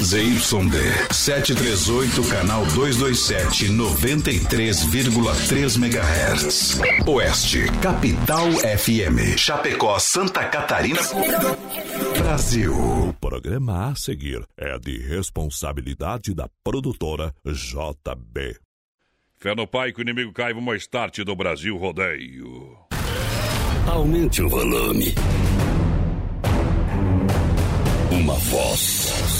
ZYD 738, canal 227, 93,3 MHz. Oeste, Capital FM. Chapecó, Santa Catarina. Brasil. O programa a seguir é de responsabilidade da produtora JB. Fé no pai que o inimigo cai, vamos start do Brasil Rodeio. Aumente o volume. Uma voz.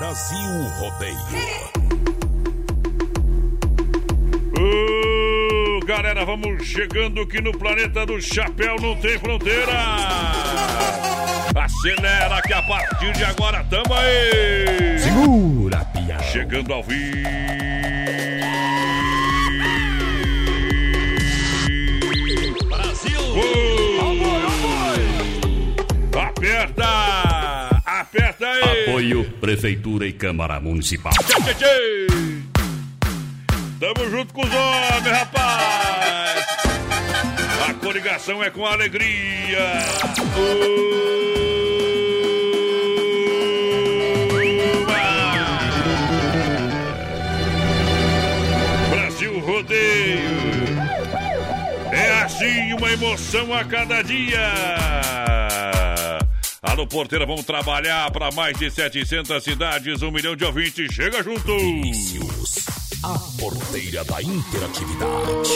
Brasil Rodeio. Ô, galera, vamos chegando aqui no planeta do Chapéu, não tem fronteira. Acelera que a partir de agora tamo aí. Segura, piada. Chegando ao vivo. Brasil! Aperta! Aí! Apoio Prefeitura e Câmara Municipal. Tchê, tchê. Tamo junto com os homens, rapaz! A coligação é com alegria! Brasil Rodeio! É assim uma emoção a cada dia! Alô, porteira, vamos trabalhar para mais de 700 cidades, um milhão de ouvintes. Chega junto! A porteira da interatividade.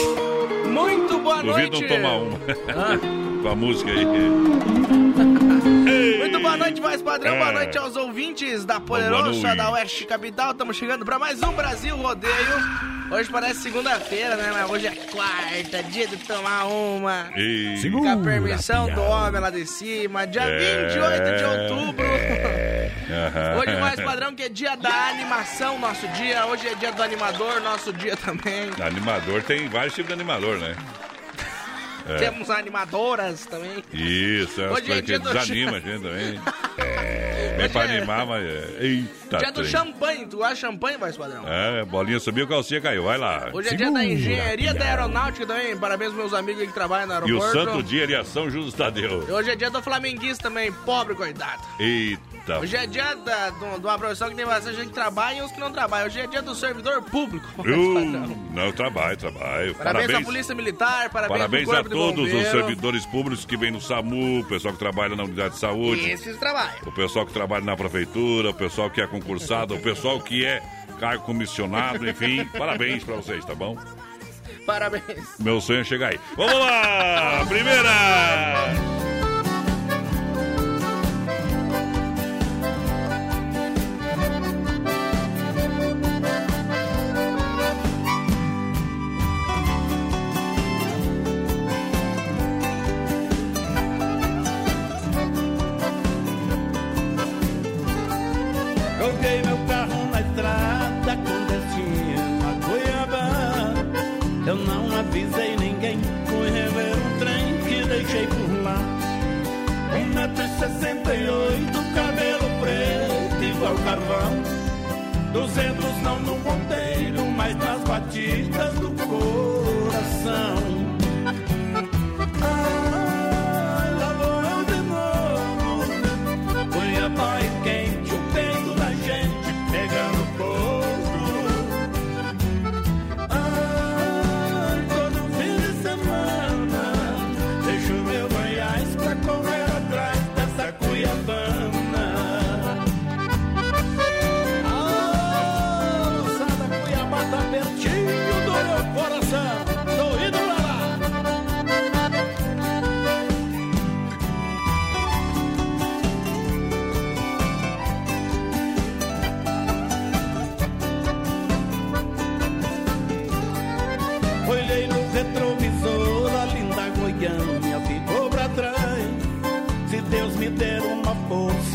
Muito boa Duvido noite. não tomar uma. Com a música aí. Muito boa noite, mais padrão. É. Boa noite aos ouvintes da Poderosa, da Oeste Capital. Estamos chegando para mais um Brasil Rodeio. Hoje parece segunda-feira, né? Mas hoje é quarta, dia de tomar uma. E... Com a permissão do homem lá de cima. Dia É. 28 de outubro. Aham. Hoje mais padrão que é dia da animação, nosso dia. Hoje é dia do animador, nosso dia também. Animador tem vários tipos de animador, né? É. Temos animadoras também. Isso, é umas Hoje é coisas que dia do desanima a gente também. É, bem pra é- animar, mas. é- Eita, dia do trem. champanhe. Tu gosta de champanhe, mais padrão? É, bolinha subiu, calcinha caiu. Vai lá. Hoje é dia da engenharia da aeronáutica também. Parabéns meus amigos que trabalham no E o aeroporto. santo dia de São Justo Tadeu. E Hoje é dia do flamenguista também, pobre coitado. Eita. Hoje é dia da, de uma profissão que tem bastante gente que trabalha e uns que não trabalham. Hoje é dia do servidor público. Uh, não, trabalho, trabalho. Parabéns, Parabéns. à Polícia Militar, parabéns, Parabéns a todos os servidores públicos que vêm no SAMU, o pessoal que trabalha na unidade de saúde, Esses trabalham. o pessoal que trabalha na prefeitura, o pessoal que é concursado, o pessoal que é cargo comissionado, enfim, parabéns pra vocês, tá bom? Parabéns. Meu sonho é chegar aí. Vamos lá! Primeira!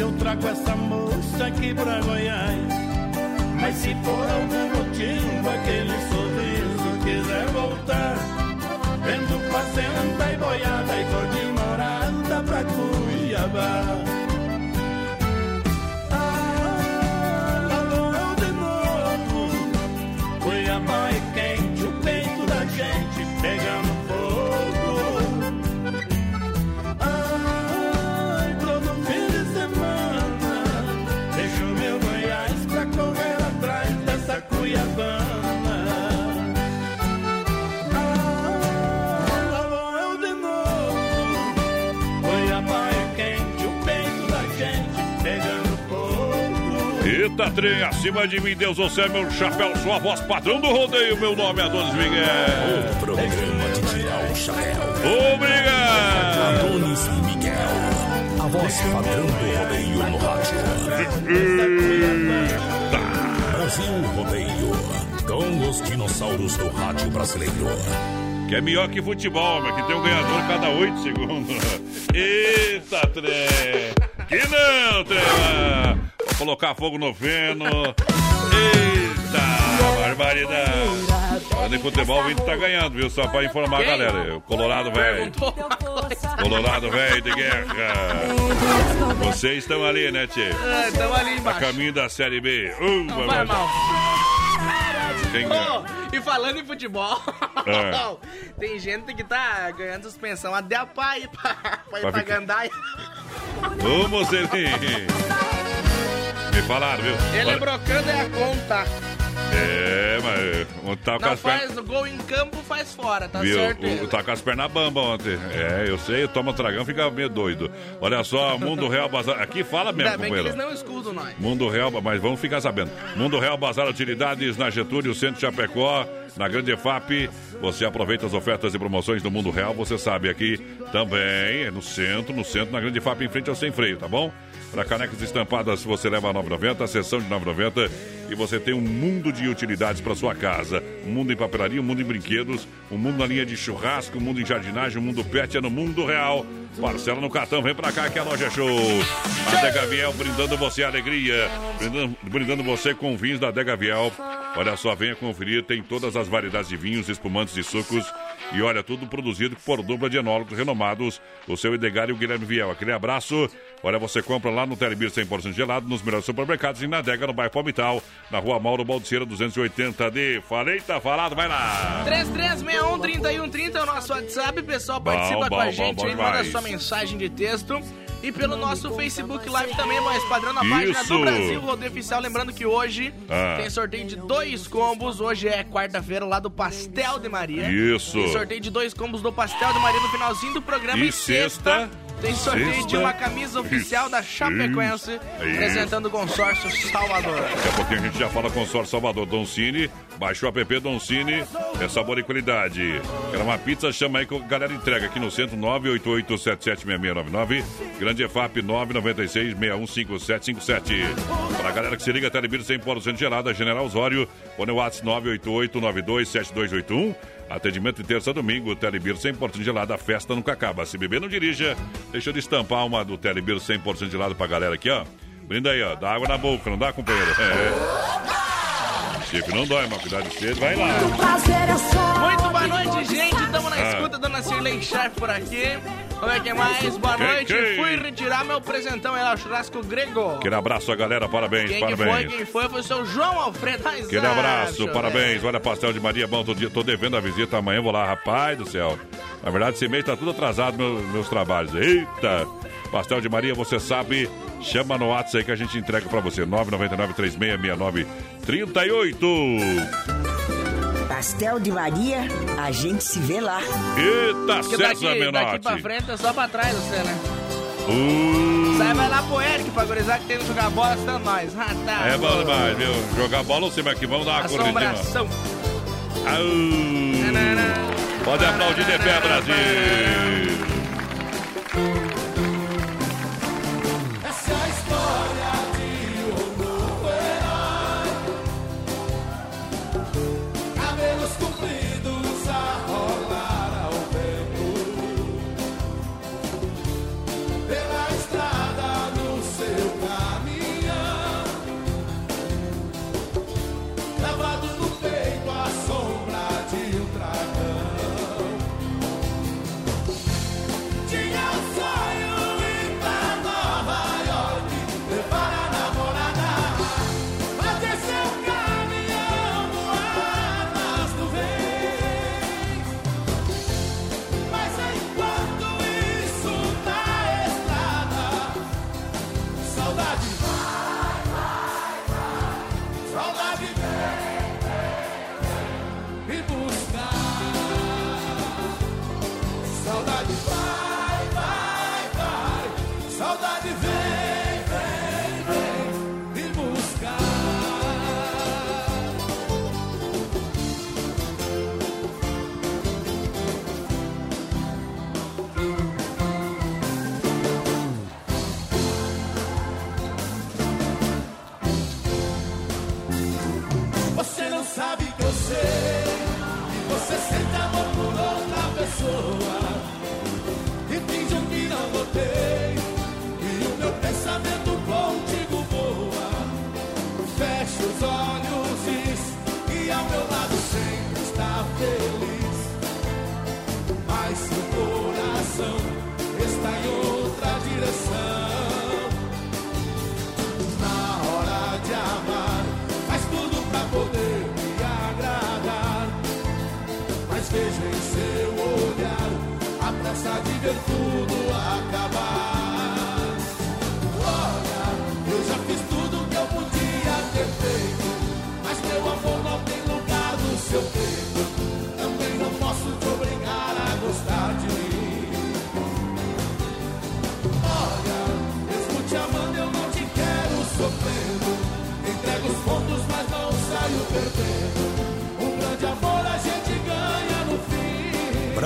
Se eu trago essa moça aqui pra Goiás. Mas se por algum motivo aquele sorriso quiser voltar, vendo fazenda e boiada e cor de morada pra Cuiabá. Eita, trem, acima de mim, Deus, você é meu chapéu, sua voz, patrão do rodeio. Meu nome é Adonis Miguel. Programa de tirar o chapéu. Obrigado! Adonis Miguel. A voz padrão do rodeio no rádio. Brasil Rodeio. Com os dinossauros do rádio brasileiro. Que é melhor que futebol, mas que tem um ganhador cada oito segundos. Eita, trem! Que não, trem! Colocar fogo no feno. Eita, barbaridade! Falando em futebol, o Inter tá ganhando, viu? Só pra informar a galera. O Colorado velho. Colorado velho de guerra. Vocês estão ali, né, Tchê? Ah, Tamo ali A embaixo. caminho da Série B. Uh, Não vai mal. Quem ganha? Oh, e falando em futebol, É. tem gente que tá ganhando suspensão até a pai pra, pra ir Pra pra Gandaia. Ô, Mocelinho. Me falaram, viu? Ele Olha- brocando é a conta. É, mas ontem tava com Não as pernas. faz o gol em campo, faz fora, tá Viu? certo? O, tá com as pernas bamba ontem. É, eu sei, toma tragão, fica meio doido. Olha só, Mundo Real Bazar. Aqui fala mesmo, Ainda bem que eles não escutam nós. Mundo Real, mas vamos ficar sabendo. Mundo Real Bazar Utilidades na Getúlio, Centro Chapecó, na Grande EFAP. Você aproveita as ofertas e promoções do Mundo Real, você sabe aqui também, é no centro, no centro, na Grande EFAP, em frente ao Sem Freio, tá bom? Para canecas estampadas, você leva a 9,90, a sessão de 9,90 e você tem um mundo de utilidades para sua casa. Um mundo em papelaria, um mundo em brinquedos, um mundo na linha de churrasco, um mundo em jardinagem, um mundo pet é no Mundo Real. Parcela no cartão, vem pra cá que a loja é show. Adega Viel brindando você a alegria, brindando, brindando você com vinhos da Adega Viel. Olha só, venha conferir, tem todas as variedades de vinhos, espumantes e sucos. E olha, tudo produzido por dupla de enólogos renomados, o seu Edgar e o Guilherme Viel. Aquele abraço. Olha, você compra lá no Telebir 100% gelado, nos melhores supermercados e na Adega, no bairro Palmital, na rua Mauro Baldiceira 280D. Falei, tá falado, vai lá. 3361-3130 é o nosso WhatsApp, pessoal. Participa Bom, com a bom, gente bom, aí, bom manda sua mensagem de texto. E pelo nosso Facebook Live também, mais padrão na página Isso. do Brasil Rodeio Oficial. Lembrando que hoje Ah. tem sorteio de dois combos. Hoje é quarta-feira lá do Pastel de Maria. Isso. Tem sorteio de dois combos do Pastel de Maria no finalzinho do programa. E E, sexta, tem sorteio de sexta. uma camisa oficial da Chapecoense, Isso. representando o consórcio Salvador. Daqui a pouquinho a gente já fala consórcio Salvador Don Baixa o app Don Cine. É sabor e qualidade. Quer uma pizza? Chama aí que a galera entrega aqui no centro 988776699. Grande EFAP 996615757. Pra galera que se liga, Telebir 100% gelada, General Osório. O WhatsApp 988927281. Atendimento de terça a domingo, Telebir 100% gelada, festa nunca acaba. Se beber, não dirija. Deixa eu estampar uma do Telebir 100% gelado pra galera aqui, ó. Brinda aí, ó. Dá água na boca, não dá, companheiro? É. Chifre não dói, mas cuidado de cedo, vai lá. Muito boa noite, gente. Estamos na Ah. escuta, Dona Cirlei Sharp por aqui. Vamos ver quem mais. Boa Quem, noite. quem? Fui retirar meu presentão aí lá, o churrasco grego. Aquele abraço a galera, parabéns, Quem que foi? parabéns. Quem foi? Foi o seu João Alfredo Aizar. Aquele abraço, parabéns. Olha, pastel de Maria, bom, todo dia, tô devendo a visita amanhã, vou lá, rapaz do céu. Na verdade, esse mês tá tudo atrasado, meu- meus trabalhos. Eita! Pastel de Maria, você sabe, chama no WhatsApp aí que a gente entrega pra você. 999 3669 38. Pastel de Maria, a gente se vê lá. Eita, Porque César daqui, daqui Menotti. pra frente é só pra trás você, né? Uh, Sai, vai lá pro Eric pra gurizar que tem que jogar bola, está nós. Ah, tá. é bom demais, viu? Jogar bola ou cima aqui, vamos dar uma corridinha. Assombração. Au. Pode aplaudir de pé, Brasil. Oh. Pressa de ver tudo acabar. Olha, eu já fiz tudo que eu podia ter feito, mas teu amor não tem lugar no seu peito.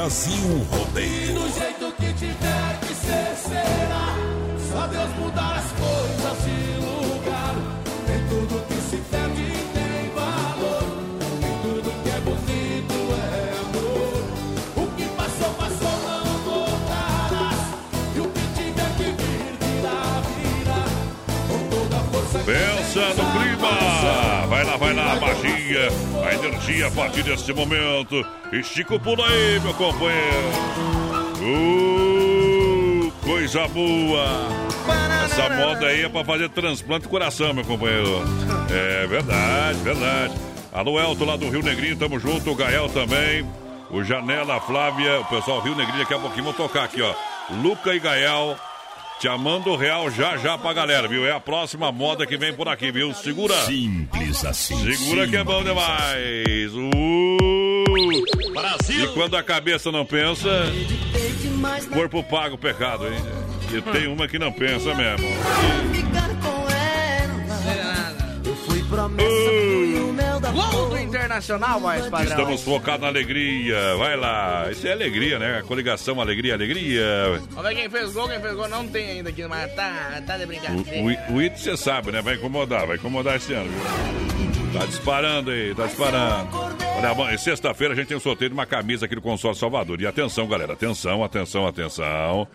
Brasil Rodeio. Do jeito que tiver que ser, será. Só Deus mudar as coisas de lugar. Nem tudo que se perde tem valor. Nem tudo que é bonito é amor. O que passou, passou, não voltarás. E o que tiver que vir, virá, virá. Com toda a força Pensa no clima! Vai lá, vai lá, energia a partir desse momento. Estica o pulo aí, meu companheiro. Uh, coisa boa! Essa moda aí é pra fazer transplante de coração, meu companheiro. É verdade, verdade. Alô, Elton lá do Rio Negrinho, tamo junto. O Gael também. O Janela, a Flávia, o pessoal Rio Negrinho, daqui a pouquinho vou tocar aqui, ó. Luca e Gael. Te amando real já já pra galera, viu? É a próxima moda que vem por aqui, viu? Segura. Simples assim. Segura que é bom demais. Uh! Brasil! E quando a cabeça não pensa, corpo paga o pecado, hein? E tem uma que não pensa mesmo. Gol do Internacional, voz padrão. Estamos focados na alegria. Vai lá. Isso é alegria, né? Coligação Alegria, Alegria. Vamos ver quem fez gol, quem fez gol não tem ainda aqui, mas tá, tá de O, brincadeira. o, o It você sabe, né? Vai incomodar, vai incomodar esse ano? Tá disparando aí, tá disparando. Olha, bom, e sexta-feira a gente tem um sorteio de uma camisa aqui do Consórcio Salvador. E atenção, galera, atenção, atenção, atenção.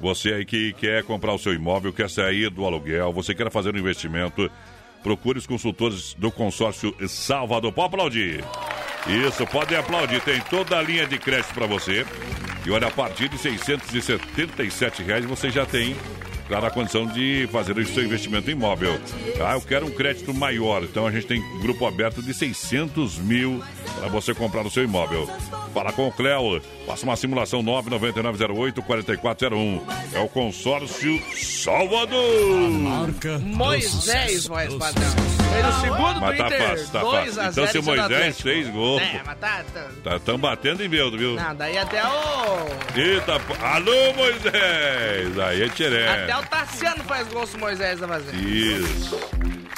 Você aí que quer comprar o seu imóvel, quer sair do aluguel, você quer fazer um investimento, procure os consultores do consórcio Salvador. Pode aplaudir. Isso, pode aplaudir. Tem toda a linha de crédito para você. E olha, a partir de 677 reais você já tem, claro, a condição de fazer o seu investimento em imóvel. Ah, eu quero um crédito maior. Então a gente tem grupo aberto de 600 mil para você comprar o seu imóvel. Fala com o Cléo. Faça uma simulação 99908-4401. É o consórcio Salvador. Marca Moisés, voz padrão. Foi no segundo Mas tá Inter, fácil, tá 2 fácil. Então, 0 se Moisés fez gol. É, mas tá... tá... Estão batendo em Beldo, viu? Não, daí até o... Eita, alô Moisés! Aí é tcheré. Até o Tassiano faz gol Moisés tá fazendo. Isso.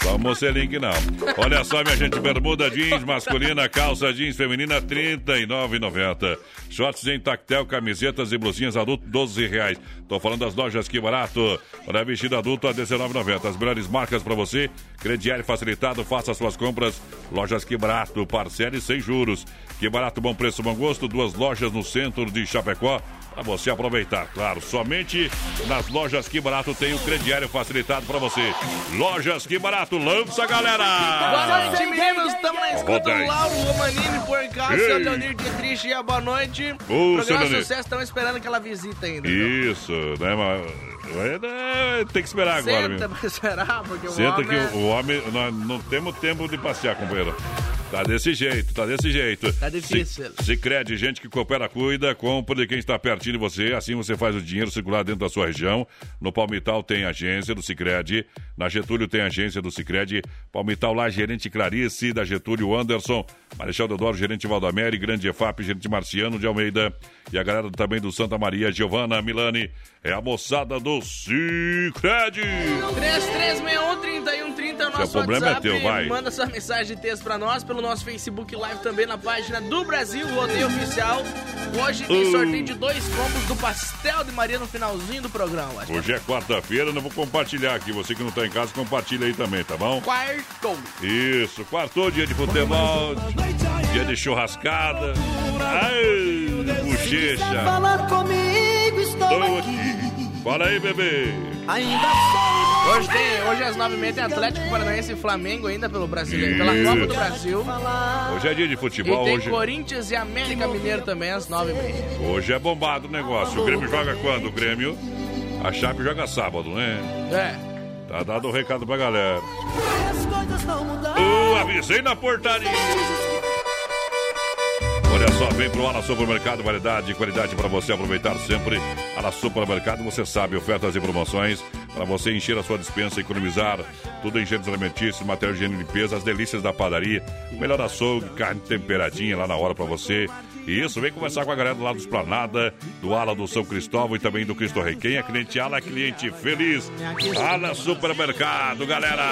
Só o Mocelink não. Olha só, minha gente, bermuda jeans masculina, calça jeans feminina, R$ 39,90. Shorts em tactel, camisetas e blusinhas adulto, 12 reais. Tô falando das lojas Que Barato. Olha, vestido adulto a R$ 19,90. As melhores marcas para você. Crediário facilitado, faça suas compras. Lojas Que Barato, parcele sem juros. Que Barato, bom preço, bom gosto. Duas lojas no centro de Chapecó para você aproveitar, claro. Somente nas lojas Que Barato tem o crediário facilitado para você. Lojas Que Barato, lança galera! Boa noite, meninos. Estamos na escuta do. Lauro Romanini por. Seu Leonir Dietrich, e boa noite. Ô, Programa. Sucesso, estamos esperando aquela visita ainda. Isso, né, mas é, tem que esperar agora, Senta pra esperar, porque o Senta homem... que é- o, o homem, nós não temos tempo de passear, companheiro. Tá desse jeito, tá desse jeito. Tá difícil. Se, crede, gente que coopera, cuida, compra de quem está pertinho de você. Assim você faz o dinheiro circular dentro da sua região. No Palmital tem agência do Cicred. Na Getúlio tem agência do Cicred. Palmital lá, gerente Clarice, da Getúlio Anderson. Marechal Deodoro, gerente Valdamere. Grande EFAP, gerente Marciano de Almeida. E a galera também do Santa Maria, Giovana Milani. É a moçada do Cicred. 3361-3130 é o nosso problema é WhatsApp. teu, vai. Manda sua mensagem de texto pra nós pelo nosso Facebook Live também na página do Brasil Rodeio Oficial. Hoje tem Uh. sorteio de dois combos do Pastel de Maria no finalzinho do programa. Hoje é quarta-feira, não vou compartilhar aqui. Você que não tá em casa, compartilha aí também, tá bom? Quartou. Isso, quartou dia de futebol, dia de churrascada. Ai, bochecha. Falar comigo, estou Tô aqui. Fala aí, bebê. Ainda sou. Hoje, tem, hoje às 9h30 tem Atlético Paranaense e Flamengo ainda pelo Brasileiro, pela Isso. Copa do Brasil. Hoje é dia de E futebol, tem hoje, Corinthians e América Mineiro também às 9h30. hoje é bombado o negócio. O Grêmio joga quando? O Grêmio, a Chape joga sábado, né? É. Tá dado o recado pra galera. As coisas não mudaram. Uh, avisei na portaria. Olha só, vem pro Ala Supermercado, variedade e qualidade para você aproveitar sempre. Ala Supermercado, você sabe, ofertas e promoções para você encher a sua dispensa, economizar tudo em gêneros alimentícios, material de higiene e limpeza, as delícias da padaria, melhor açougue, carne temperadinha lá na hora para você. Isso, vem conversar com a galera do lado do Esplanada, do Ala do São Cristóvão e também do Cristo Rei. Quem é cliente Ala é cliente feliz. Ala Supermercado, galera!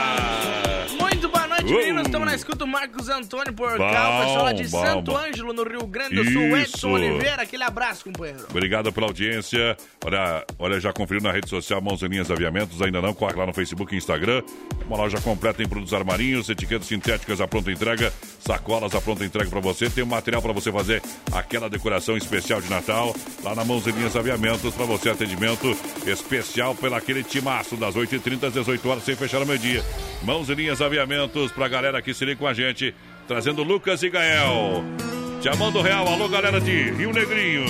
Muito boa noite, Uh. meninos. Estamos na escuta o Marcos Antônio Porcal, pessoal lá de bom, Santo bom. Ângelo, no Rio Grande do Sul. Edson Oliveira, aquele abraço, companheiro. Obrigado pela audiência. Olha, olha, já conferiu na rede social Mãos Linhas Aviamentos? Ainda não? Corre lá no Facebook e Instagram. Uma loja completa em produtos armarinhos, etiquetas sintéticas à pronta entrega, sacolas à pronta entrega para você. Tem um material para você fazer aquela decoração especial de Natal. Lá na Mãos Linhas Aviamentos, para você atendimento especial pela aquele timaço das 8h30 às 18 horas sem fechar o meio-dia. Mãos Linhas Aviamentos para galera que se liga com a gente, trazendo Lucas e Gael. Chamando Real, alô galera de Rio Negrinho.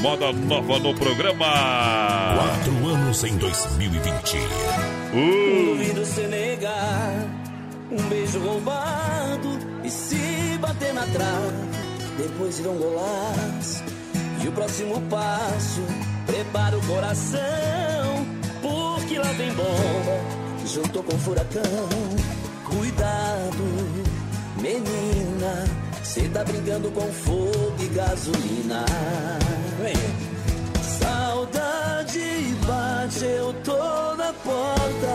Moda nova no programa. Quatro anos em 2020. Uh, Duvido você negar um beijo roubado e se bater na trave, depois ir um golaço. E o próximo passo, prepara o coração, porque lá vem bomba, juntou com furacão. Cuidado, menina, cê tá brincando com fogo e gasolina. Vem. Saudade bate, eu tô na porta.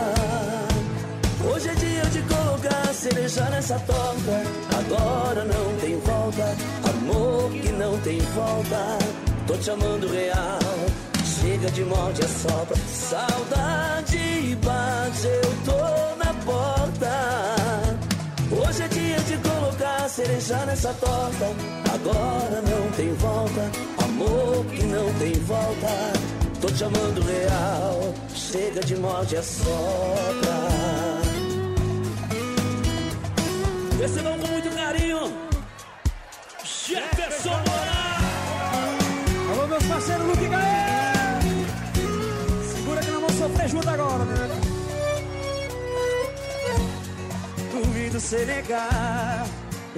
Hoje é dia de colocar cereja nessa torta. Agora não tem volta, amor que não tem volta. Tô te amando real, chega de morte a sopra. Saudade bate, eu tô na porta. Cereja nessa torta. Agora não tem volta, amor que não tem volta. Tô te amando real, chega de morte a sopra. Esse não com muito carinho. Jefferson Moraes. Alô, meus parceiros Luke Gael! Segura que nós vamos sofrer junto agora, né? Duvido você negar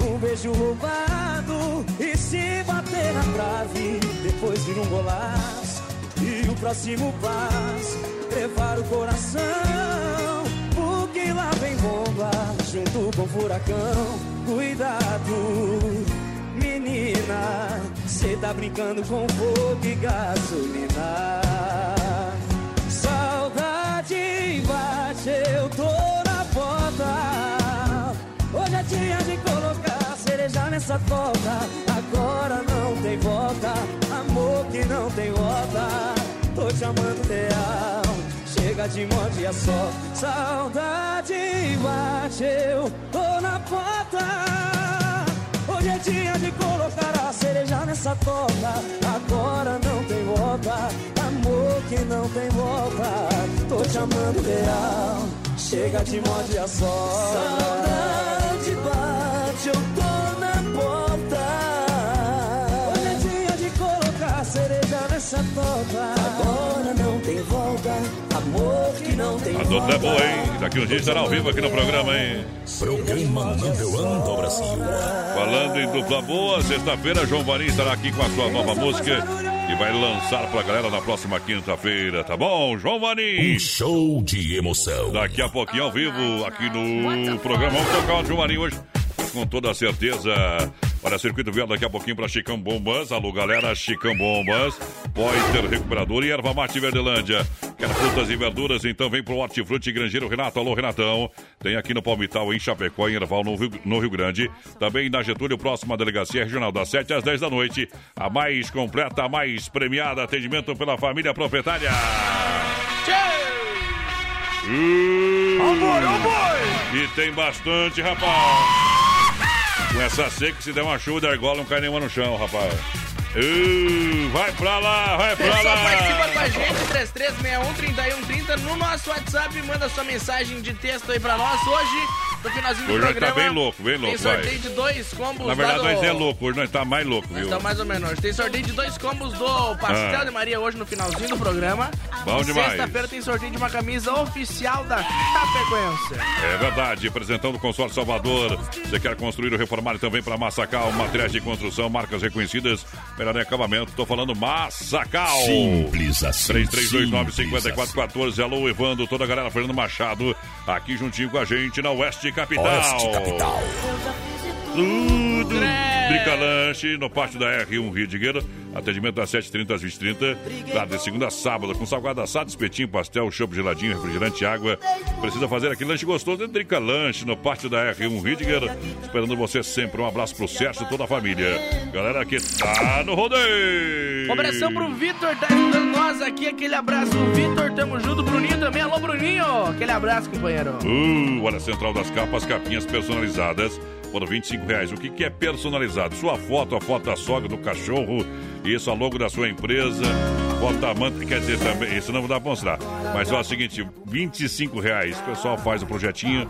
um beijo roubado e se bater na trave, depois vir um golaço. E o próximo passo, levar o coração, porque lá vem bomba, junto com furacão. Cuidado, menina, cê tá brincando com fogo e gasolina. Saudade bate, eu tô cereja nessa torta. Agora não tem volta, amor que não tem volta. Tô te amando real, chega de morte a só. Saudade bate, eu tô na porta. Hoje é dia de colocar a cereja nessa torta. Agora não tem volta, amor que não tem volta. Tô te amando real, chega de morte a só. Saudade torta. Agora não tem volta, amor que não tem a volta. dupla é boa, hein? Daqui uns dias estará ao vivo aqui no programa, hein? Programa Number One do Brasil. Falando em dupla boa, sexta-feira, João Varim estará aqui com a sua nova música e vai lançar pra galera na próxima quinta-feira, tá bom? João Varim! Um show de emoção. Daqui a pouquinho ao vivo, aqui no programa. Vamos tocar o João Varim hoje, com toda certeza. Olha, circuito viado daqui a pouquinho para Chicão Bombas. Alô, galera, Chicão Bombas. Poiter Recuperador e Erva Mate Verdelândia. Quer frutas e verduras? Então vem pro Hortifruti Grangeiro Renato. Alô, Renatão. Tem aqui no Palmital, em Chapecó, em Erval, no Rio, no Rio Grande. Também na Getúlio, próxima delegacia regional, das 7 às 10 da noite. A mais completa, a mais premiada. Atendimento pela família proprietária. Uh, E tem bastante, rapaz. Com essa seca, se der uma chuva da argola, não cai nenhuma no chão, rapaz. Uh, vai pra lá, vai pra Pessoal, lá. participa com a gente, 3361-3130 no nosso WhatsApp. Manda sua mensagem de texto aí pra nós. Hoje, no finalzinho do Hoje nós programa. tá bem louco, bem louco, Tem sorteio vai. de dois combos Na verdade, lá nós do... é louco, hoje nós tá mais louco, viu? Então, mais ou menos. Tem sorteio de dois combos do Pastel Ah. de Maria hoje no finalzinho do programa. Bom E demais. Sexta-feira tem sorteio de uma camisa oficial da Chapecoense. É verdade, apresentando o Consórcio Salvador. Você quer construir ou reformar também para Massacal, materiais de construção, marcas reconhecidas, melhor em acabamento. Tô falando Massacal. Simples assim, 3329-5414. Alô, Evandro, toda a galera, Fernando Machado, aqui juntinho com a gente na Oeste Capital. Oeste Capital. Tudo. Lanche, no pátio da R1 Ridigueira. Atendimento das 7h30 às 20h30. Claro, de segunda a sábado, com salgado assado, espetinho, pastel, chopp geladinho, refrigerante, água. Precisa fazer aquele lanche gostoso de Lanche, no pátio da R1 Ridigueira. Esperando você sempre. Um abraço pro Sérgio e toda a família. Galera que tá no rodeio. Um abração pro Vitor, tá ajudando nós aqui. Aquele abraço, Vitor. Tamo junto. Bruninho também. Alô, Bruninho. Aquele abraço, companheiro. Uh, olha, Central das Capas, capinhas personalizadas por 25 reais. O que, que é personalizado? Sua foto, a foto da sogra, do cachorro, isso, a logo da sua empresa, foto da manta, quer dizer, também, isso não dá pra mostrar. Mas ó, é o seguinte, 25 reais, o pessoal faz o projetinho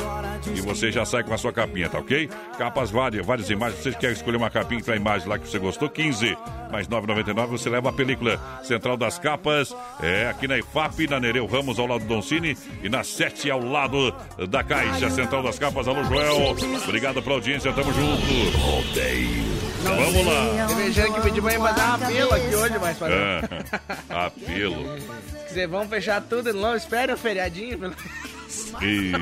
e você já sai com a sua capinha, tá ok? Capas várias, várias imagens, você quer escolher uma capinha a imagem lá que você gostou, 15, mais 9,99 você leva a película Central das Capas, é aqui na IFAP, na Nereu Ramos, ao lado do Doncini, e na 7 ao lado da Caixa Central das Capas, alô Joel, obrigado pela audiência, tamo junto. Rodeio. Vamos lá. Desejando que pediu pra ir fazer um apelo aqui hoje, mas fazer. É, apelo. Se vocês vão fechar tudo, não espere o feriadinho. Pelo... E,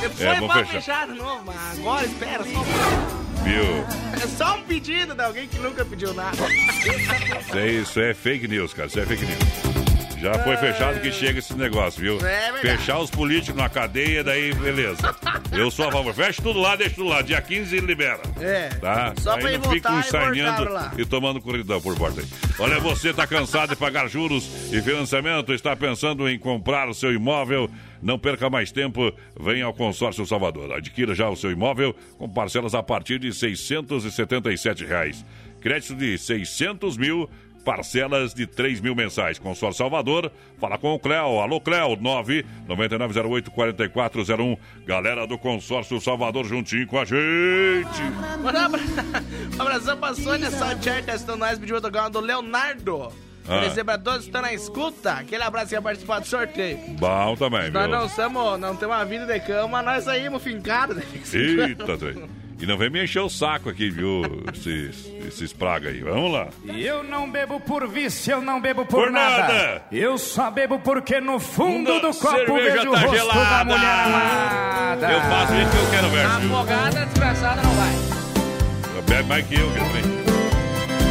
Depois É, vamos fechar. fechar de novo, mas agora espera só um viu? É só um pedido de alguém que nunca pediu nada. Isso é, isso é fake news, cara. Isso é fake news. Já foi fechado que chega esse negócio, viu? É. Fechar os políticos na cadeia, daí beleza. Eu sou a favor. Fecha tudo lá, deixa tudo lá. Dia 15 ele libera. É. Tá? Só pra aí ir não fica e ensaiando lá. e tomando corridão por porta aí. Olha, você tá cansado de pagar juros e financiamento, está pensando em comprar o seu imóvel? Não perca mais tempo, venha ao Consórcio Salvador. Adquira já o seu imóvel com parcelas a partir de 677 reais. Crédito de 600 mil, parcelas de 3 mil mensais. Consórcio Salvador, fala com o Cléo. Alô, Cléo, 99908-4401. Galera do Consórcio Salvador juntinho com a gente. Um abra- abração pra Sônia Saltier, testando nós, pediu autograma do Leonardo. Ah. Por exemplo, a todos que estão na escuta, aquele abraço que vai participar do sorteio. Bom também, Nós viu? não somos, não temos uma vida de cama, nós saímos fincados. quando. Eita, trem. E não vem me encher o saco aqui, viu? Esses, esses praga aí. Vamos lá. Eu não bebo por vício, eu não bebo por, Por nada. Eu só bebo porque no fundo Funda, do copo vejo tá o rosto gelada. da mulher amada. Eu faço isso que eu quero ver. Afogada, desgraçada, não vai. Bebe mais que eu, que trem.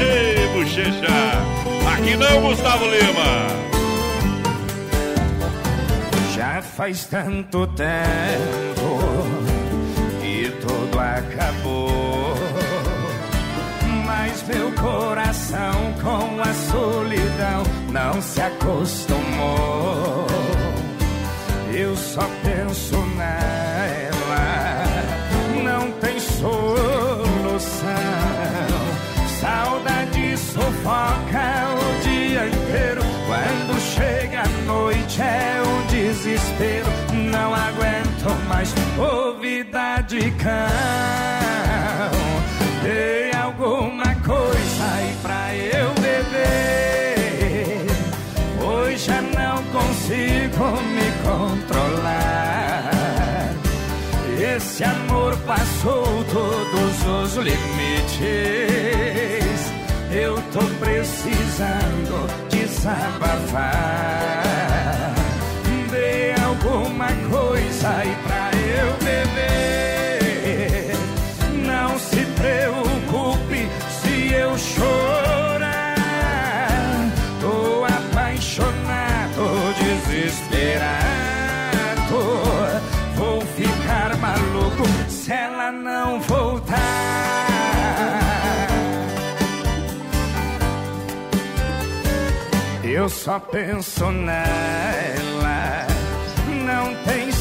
Ei, bochecha! Aqui não, Gustavo Lima! Já faz tanto tempo acabou. Mas meu coração com a solidão não se acostumou. Eu só penso nela, não tem solução. Saudade sufoca o dia inteiro. Quando chega a noite é um desespero. Mais ouvida de cão. Dei alguma coisa aí pra eu beber. Hoje já não consigo me controlar. Esse amor passou todos os limites. Eu tô precisando desabafar. Dê alguma coisa aí pra beber. Não se preocupe se eu chorar. Tô apaixonado, desesperado. Vou ficar maluco se ela não voltar. Eu só penso nela, não tem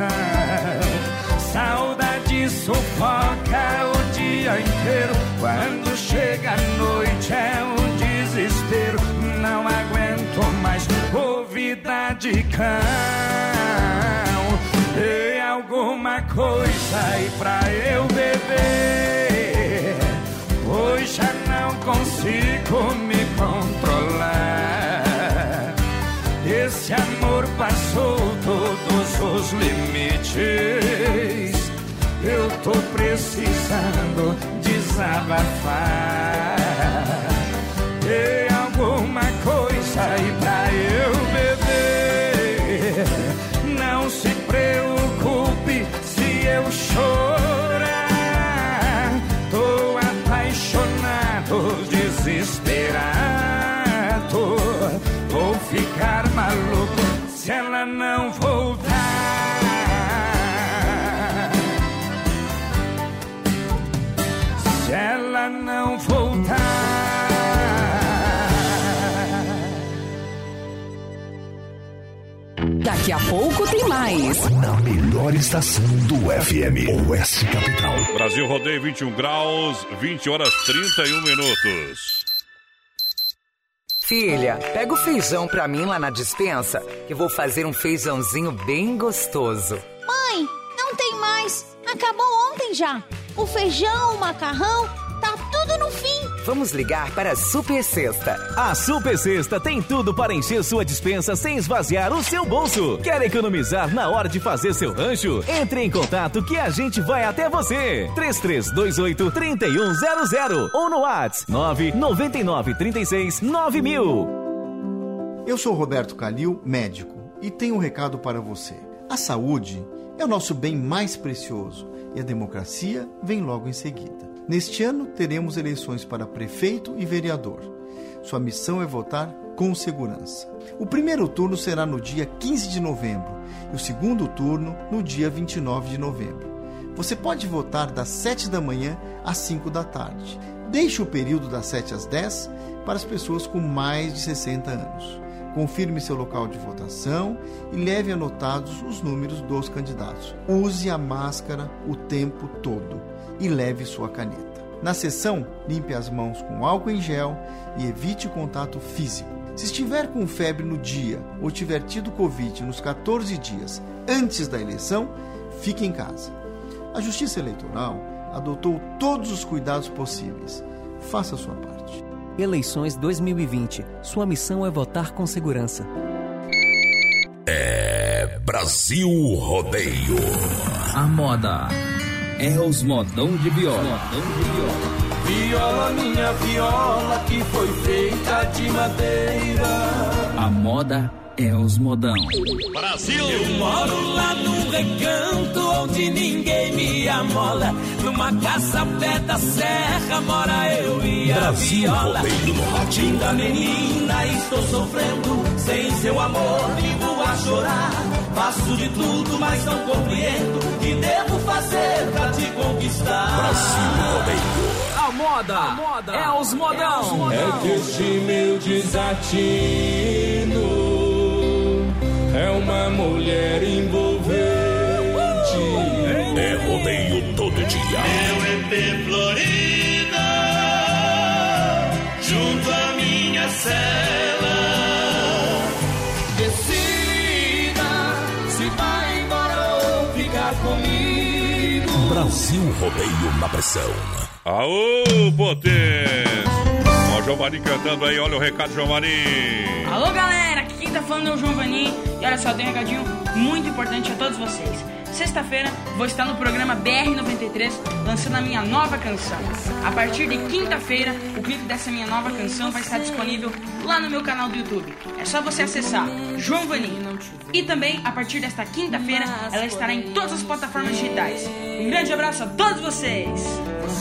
coração. Saudade sufoca o dia inteiro. Quando chega a noite é um desespero. Não aguento mais ouvida de cão. Dê alguma coisa aí pra eu beber. Pois já não consigo me controlar. Esse amor passou todos os limites. Eu tô precisando desabafar. Daqui a pouco tem mais. Na melhor estação do FM, Oeste Capital. Brasil Rodeio 21 graus, 20 horas 31 minutos. Filha, pega o feijão pra mim lá na dispensa, que eu vou fazer um feijãozinho bem gostoso. Mãe, não tem mais. Acabou ontem já. O feijão, o macarrão, tá tudo no fim. Vamos ligar para a Super Sexta. A Super Sexta tem tudo para encher sua dispensa sem esvaziar o seu bolso. Quer economizar na hora de fazer seu rancho? Entre em contato que a gente vai até você. 3328 3100 ou no WhatsApp 999 36 9000. Eu sou Roberto Calil, médico, e tenho um recado para você. A saúde é o nosso bem mais precioso e a democracia vem logo em seguida. Neste ano teremos eleições para prefeito e vereador. Sua missão é votar com segurança. O primeiro turno será no dia 15 de novembro e o segundo turno no dia 29 de novembro. Você pode votar das 7 da manhã às 5 da tarde. Deixe o período das 7 às 10 para as pessoas com mais de 60 anos. Confirme seu local de votação e leve anotados os números dos candidatos. Use a máscara o tempo todo e leve sua caneta. Na sessão, limpe as mãos com álcool em gel e evite contato físico. Se estiver com febre no dia ou tiver tido Covid nos 14 dias antes da eleição, fique em casa. A Justiça Eleitoral adotou todos os cuidados possíveis. Faça a sua parte. Eleições 2020. Sua missão é votar com segurança. É Brasil Rodeio. A moda é os modão de viola. Viola, minha viola, que foi feita de madeira. A moda é os modão. Brasil! Eu moro lá no recanto onde ninguém me amola. Numa casa pé da serra mora eu e a Brasil viola. Linda menina, estou sofrendo. Sem seu amor, vivo a chorar. Faço de tudo, mas não compreendo. O que devo fazer pra te conquistar? Brasil Rodeio. A moda, é os modão. É que este meu desatino é uma mulher envolvente. É rodeio todo dia. Meu EP Florida, junto à minha cela. Decida se vai embora ou ficar comigo. Brasil Rodeio na pressão. Aô, potência! Ó, João Marinho cantando aí, olha o recado, João Marinho. Alô galera, aqui quem tá falando é o João Vanin e olha só, tem um recadinho muito importante a todos vocês. Sexta-feira vou estar no programa BR93 lançando a minha nova canção. A partir de quinta-feira, o clipe dessa minha nova canção vai estar disponível lá no meu canal do YouTube. É só você acessar João Vanin. E também, a partir desta quinta-feira, ela estará em todas as plataformas digitais. Um grande abraço a todos vocês!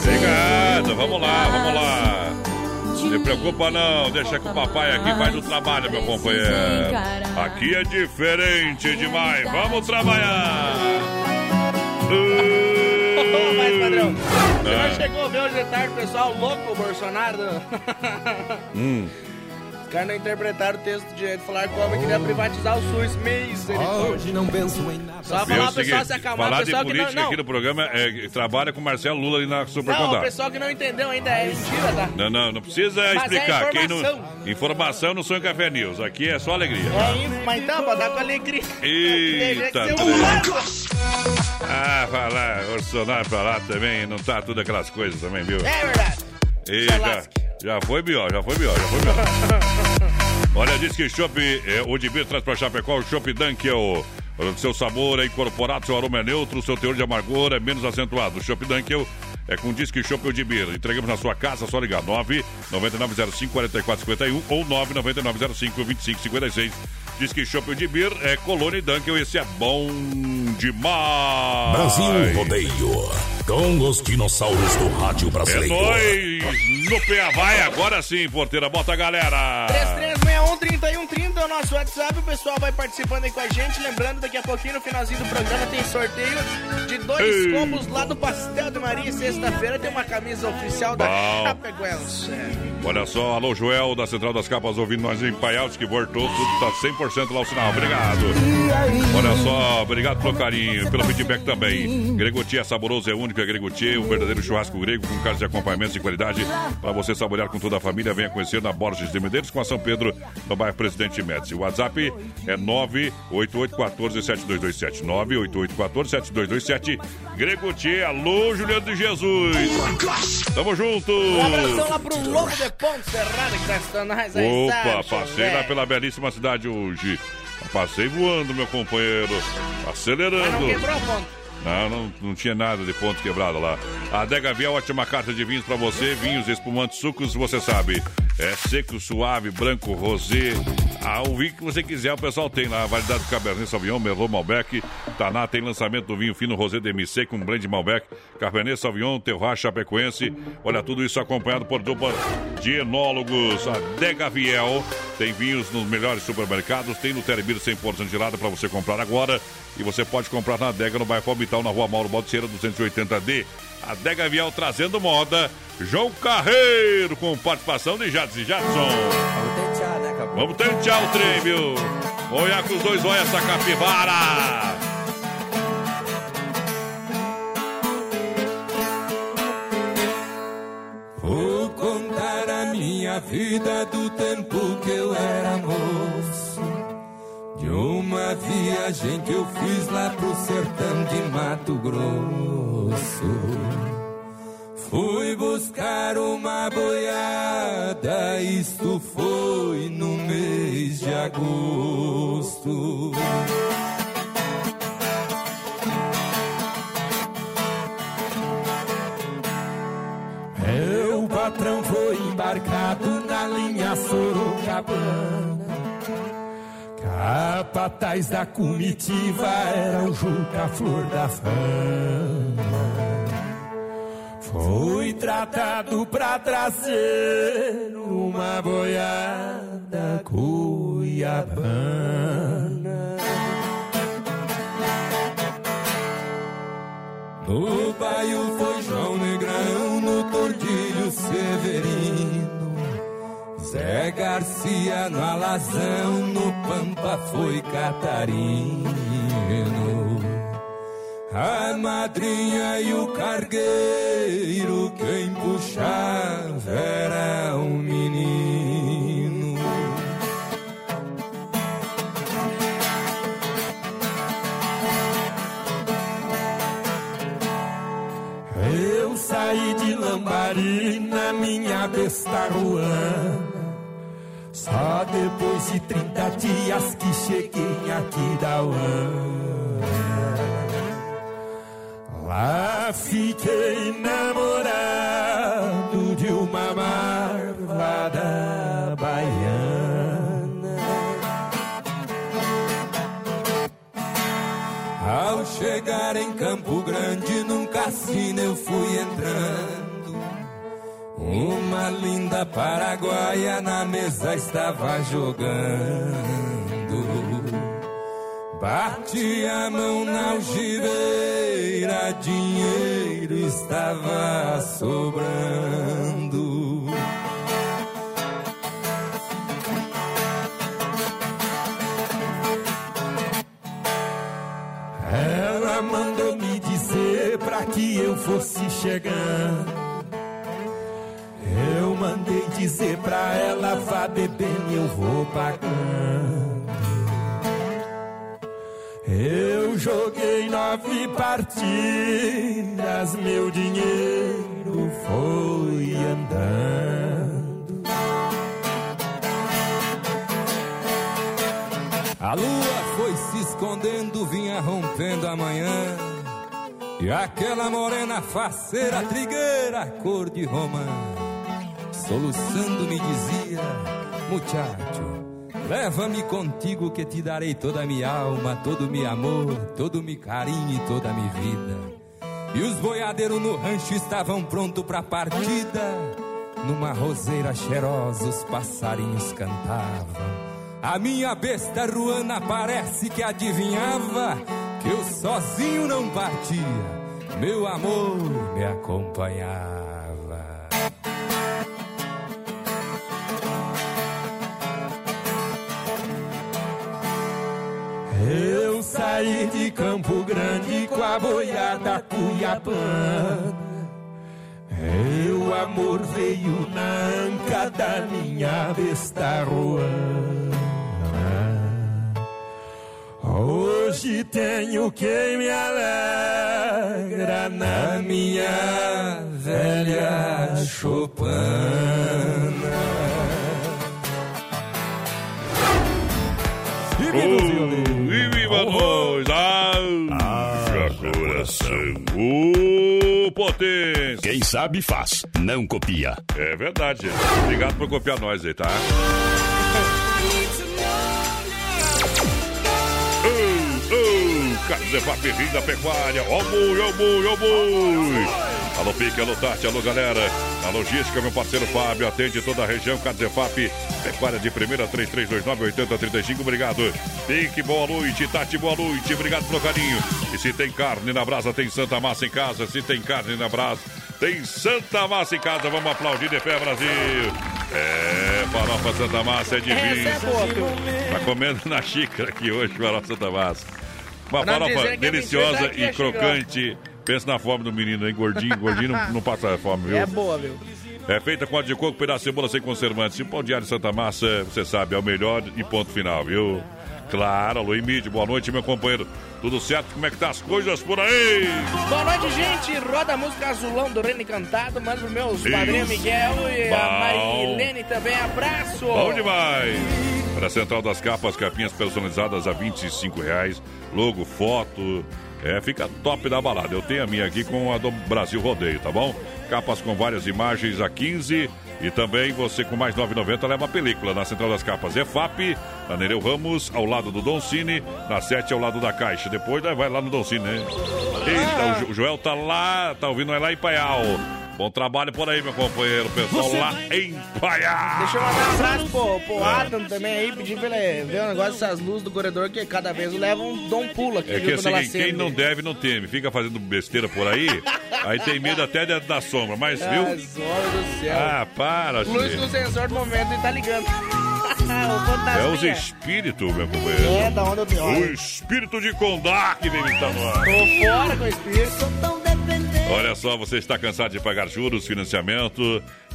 Obrigado, vamos lá, vamos lá. Não se preocupa não, deixa que o papai aqui faz o trabalho, meu companheiro. Aqui é diferente demais, vamos trabalhar. Mas, padrão, Ah. chegou a ver hoje de tarde pessoal louco, Bolsonaro? Hum. Caras não interpretaram o texto direito. Falaram que o homem queria privatizar o SUS. Misericórdia. Hoje não penso em nada. Só Viu, falar o o pessoal se acalmar. falar o de que não... política Não, aqui no programa é, trabalha com Marcelo Lula ali na Super não o pessoal que não entendeu ainda é mentira, tá? Não, não, não precisa Mas é explicar. Quem informação. não... Informação no Sonho Café News. Aqui é só alegria. É, mas então, pra dar com alegria. Eita, um. Ah, vai lá, Bolsonaro pra lá também, não tá tudo aquelas coisas também, viu? É verdade. Eita, já foi pior, já foi pior, já foi pior. Olha, diz que Chopp, é, o de traz pra Chapecó o Chopp Dunkel. O seu sabor é incorporado, seu aroma é neutro, seu teor de amargor é menos acentuado. O Chopp Dunkel é com Disque Chopp Beer. Entregamos na sua casa, só ligar 9 9905 4451 ou 99905 2556. Disque Chopp ou de Beer é Colônia e Dunkel. Esse é bom demais. Brasil Rodeio. Com os dinossauros do rádio É brasileiro. nóis no PA vai, agora sim, porteira, bota a galera. 3361-3130 é o nosso WhatsApp. O pessoal vai participando aí com a gente. Lembrando, daqui a pouquinho, no finalzinho do programa, tem sorteio de dois Ei. combos lá do Pastel de Maria. E Sexta-feira tem uma camisa oficial da Bom. Chapecoense. Olha só, alô Joel, da Central das Capas, ouvindo nós em Paiaus, que voltou, tudo tá 100% lá o sinal. Obrigado. Olha só, obrigado pelo carinho, pelo feedback também. Gregotti é saboroso, é único, é Gregotti, um verdadeiro churrasco grego com carnes de acompanhamento de qualidade para você saborear com toda a família. Venha conhecer na Borges de Medeiros com a São Pedro, no bairro Presidente Médici. O WhatsApp é 988147227. 988147227. Gregotti, alô Juliano de Jesus. Tamo junto. Um abração lá pro Lobo de Ponte Serrada que tá nós aí. Opa, passei lá pela belíssima cidade hoje. Passei voando, meu companheiro. Acelerando. Mas não quebrou. Não, não, não tinha nada de ponto quebrado lá. A Adega Viel, ótima carta de vinhos pra você. Vinhos, espumantes, sucos, você sabe. É seco, suave, branco, rosé. Ah, o vinho que você quiser, o pessoal tem lá. Variedade do Cabernet Sauvignon, Merlot, Malbec. Taná tem lançamento do vinho fino rosé DMC com blend Malbec. Cabernet Sauvignon, Terroir Chapecoense. Olha, tudo isso acompanhado por dupla de enólogos. A Adega Viel tem vinhos nos melhores supermercados. Tem no Terebir 100% gelada para você comprar agora. E você pode comprar na Adega no bairro Na rua Mauro Baldeira 280D. Adega Viel trazendo moda. João Carreiro com participação de Jadson e Jadson. Vamos tentear o trem, viu? Olha com os dois olhos essa capivara. Vou contar a minha vida do tempo que eu era moço. De uma viagem que eu fiz lá pro sertão de Mato Grosso. Fui buscar uma boiada, isto foi no mês de agosto. Meu patrão foi embarcado na linha Sorocabana. Capataz da comitiva era o Juca Flor da Fama. Foi tratado pra trazer uma boiada cuiabana. No baio foi João Negrão, no Tordilho Severino. Zé Garcia no Alazão, no Pampa foi Catarino. A madrinha e o cargueiro, quem puxava era um menino. Eu saí de Lambari na minha besta ruana. Só depois de 30 dias que cheguei aqui da Uana. Lá fiquei namorado de uma marvada baiana. Ao chegar em Campo Grande, num cassino eu fui entrando. Uma linda paraguaia na mesa estava jogando. Bati a mão na algibeira, dinheiro estava sobrando. Ela mandou me dizer pra que eu fosse chegando. Eu mandei dizer pra ela, vá bebendo e eu vou pagando. Eu joguei nove partidas, meu dinheiro foi andando. A lua foi se escondendo, vinha rompendo a manhã. E aquela morena faceira, trigueira, cor de romã, soluçando me dizia: Muchacho, leva-me contigo que te darei toda a minha alma, todo o meu amor, todo o meu carinho e toda a minha vida. E os boiadeiros no rancho estavam prontos pra partida. Numa roseira cheirosa os passarinhos cantavam. A minha besta ruana parece que adivinhava que eu sozinho não partia. Meu amor me acompanhava. Eu saí de Campo Grande com a boiada cuiabana. Meu amor veio na anca da minha besta ruana. Hoje tenho quem me alegra na minha velha chopana. E viva nós! Haja coração! Ô, potência! Quem sabe faz, não copia. É verdade. Obrigado por copiar nós aí, tá? Carlos Evap, Rio da Pecuária. Ó boi, ó boi, ó boi. Alô, Pique, alô, Tati, alô, galera. A logística, meu parceiro Fábio, atende toda a região. Carlos Evap, Pecuária de primeira, 3329-8035. Obrigado. Pique, boa noite. Tati, boa noite. Obrigado pelo carinho. E se tem carne na brasa, tem Santa Massa em casa. Se tem carne na brasa, tem Santa Massa em casa. Vamos aplaudir de pé, Brasil. É, farofa Santa Massa é divina. Essa é? Tá comendo na xícara aqui hoje, farofa Santa Massa. Uma farofa é deliciosa já e chegar. crocante. Pensa na fome do menino, hein? Gordinho, gordinho não, não passa fome, viu? É boa, viu? É feita com óleo de coco, pedaço de cebola sem conservantes. E pão diário Santa Massa, você sabe, é o melhor e ponto final, viu? Claro, alô, Emílio, boa noite, meu companheiro. Tudo certo? Como é que tá as coisas por aí? Boa noite, gente. Roda a música Azulão do Rene Cantado. Manda pros meus Isso. padrinhos Miguel e a Bom. Marilene também. Abraço. Bom demais! Para a Central das Capas, capinhas personalizadas a 25 reais. Logo, foto. É, fica top da balada. Eu tenho a minha aqui com a do Brasil Rodeio, tá bom? Capas com várias imagens a 15 e também você com mais 9,90 leva a película na Central das Capas. EFAP, na Nereu Ramos, ao lado do Don Cine, na 7 ao lado da Caixa. Depois né, vai lá no Don Cine, né? Eita, o Jo- o Joel tá lá, tá ouvindo nós lá em Paial. Bom trabalho por aí, meu companheiro. Pessoal lá em Paial. Deixa eu mandar um abraço pro, pro Adam também aí, pedir pra ele ver o negócio dessas luzes do corredor, que cada vez leva um dom pulo aqui, É que é seguinte, quem não deve não teme. Fica fazendo besteira por aí, aí tem medo até dentro da sombra. Mas, viu? Ah, do céu. Ah, para, Luz no sensor do momento e tá ligando. É os espíritos, meu companheiro. É, da onde eu tenho. O espírito de que vem me dar no ar. Tô fora com o espírito. Olha só, você está cansado de pagar juros, financiamento,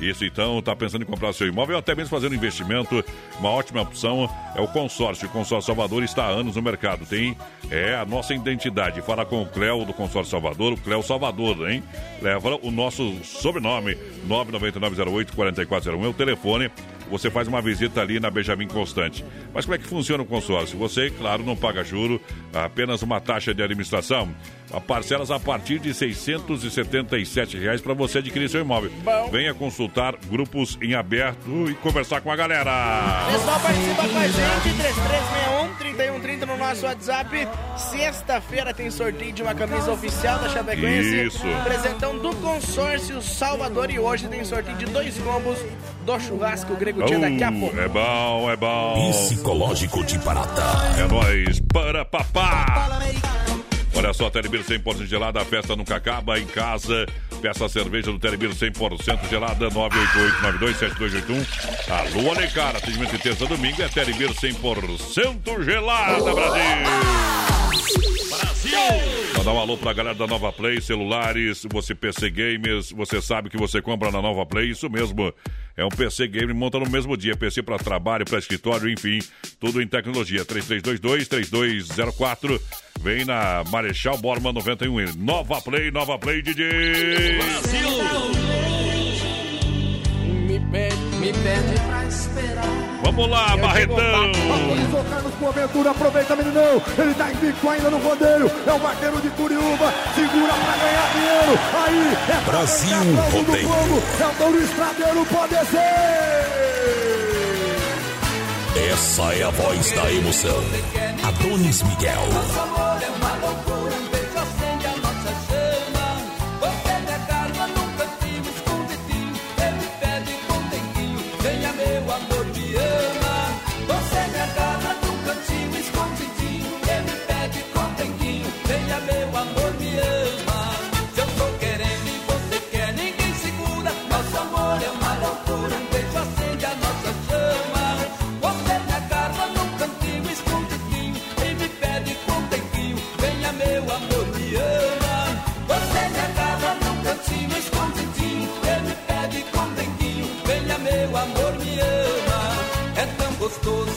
isso então, está pensando em comprar seu imóvel ou até mesmo fazer um investimento, uma ótima opção é o consórcio. O consórcio Salvador está há anos no mercado, tem é a nossa identidade. Fala com o Cléo do consórcio Salvador, o Cléo Salvador, hein? Leva o nosso sobrenome, 99908-4401 é o telefone. Você faz uma visita ali na Benjamin Constante. Mas como é que funciona o consórcio? Você, claro, não paga juro, apenas uma taxa de administração. A parcelas a partir de 677 reais para você adquirir seu imóvel. Venha consultar grupos em aberto e conversar com a galera. Pessoal, participa com a gente, 3361-3130 no nosso WhatsApp. Sexta-feira tem sorteio de uma camisa oficial da Chapecoense. Isso. Presentão do consórcio Salvador e hoje tem sorteio de dois combos do churrasco grego Tia daqui a pouco. é bom, é bom. Psicológico de Parata. É nóis, para papá! Olha só, Telebir 100% gelada, a festa nunca acaba em casa. Peça a cerveja do Telebir 100% gelada, 988-927281. Alô, Alecara, atendimento de terça domingo é Telebir 100% gelada, Brasil! Brasil! Mandar um alô pra galera da Nova Play, celulares, você PC Games, você sabe que você compra na Nova Play, isso mesmo. É um PC Game, monta no mesmo dia, PC para trabalho, para escritório, enfim, tudo em tecnologia. 3322-3204. Vem na Marechal Borman 91. Nova Play, Nova Play, DJ. Me pede, me pede pra esperar. Vamos lá, Barretão. Autorizou Carlos Boaventura, aproveita, meninão. Ele tá invicto ainda no rodeio. É o vaqueiro de Curiúva. Segura pra ganhar dinheiro. Aí é pra Brasil ganhar Rodeio. É o Touro Estradeiro, pode ser. Essa é a voz da emoção. Adonis Miguel. Nosso amor é uma loucura, É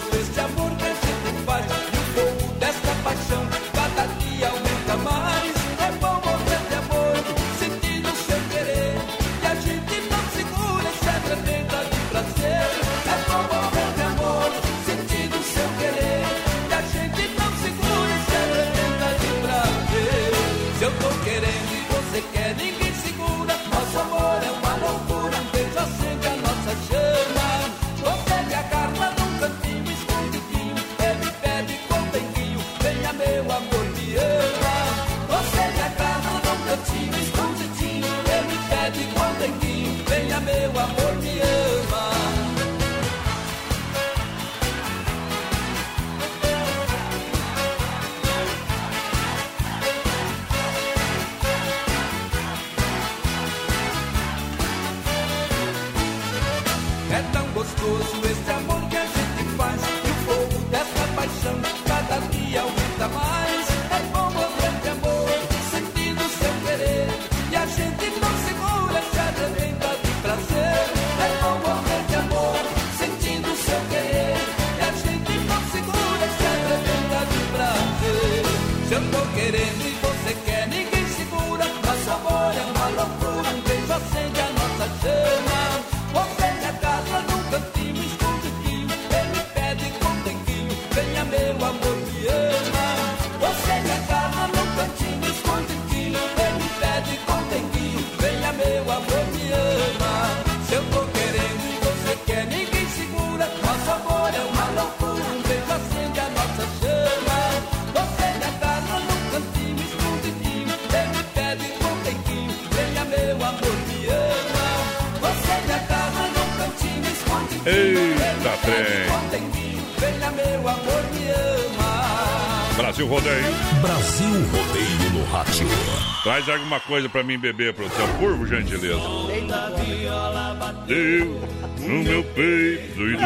Traz alguma coisa pra mim beber, produção, por gentileza. Deu no meu peito e doeu.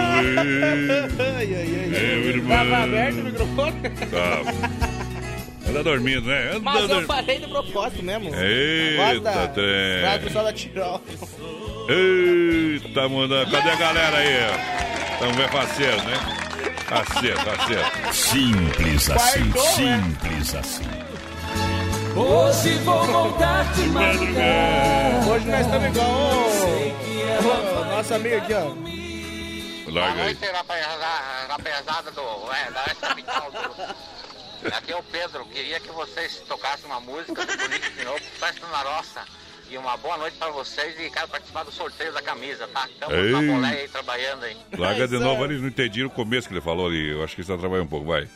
Ai, ai, ai. Meu irmão. Tava aberto o microfone? Tá. Anda dormindo, né? Anda Mas eu dormindo. falei de propósito mesmo. Eita, trem. Pra pessoal da Tirol. Eita, manda. Cadê a galera aí? Então vai faceiro, né? Faceiro, faceiro. Simples assim, simples assim. Hoje vou voltar te madrugar Hoje nós estamos igual nosso amigo aqui, ó. Larga aí. noite, rapaziada, rapaziada do, é, da do... Aqui é o Pedro, queria que vocês tocassem uma música do Bonito de novo, Festa na Roça. E uma boa noite pra vocês e quero participar do sorteio da camisa, tá? Estamos na boleia aí trabalhando aí. Larga de novo ali, não entendi o começo que ele falou ali. Eu acho que você tá trabalhando um pouco, vai.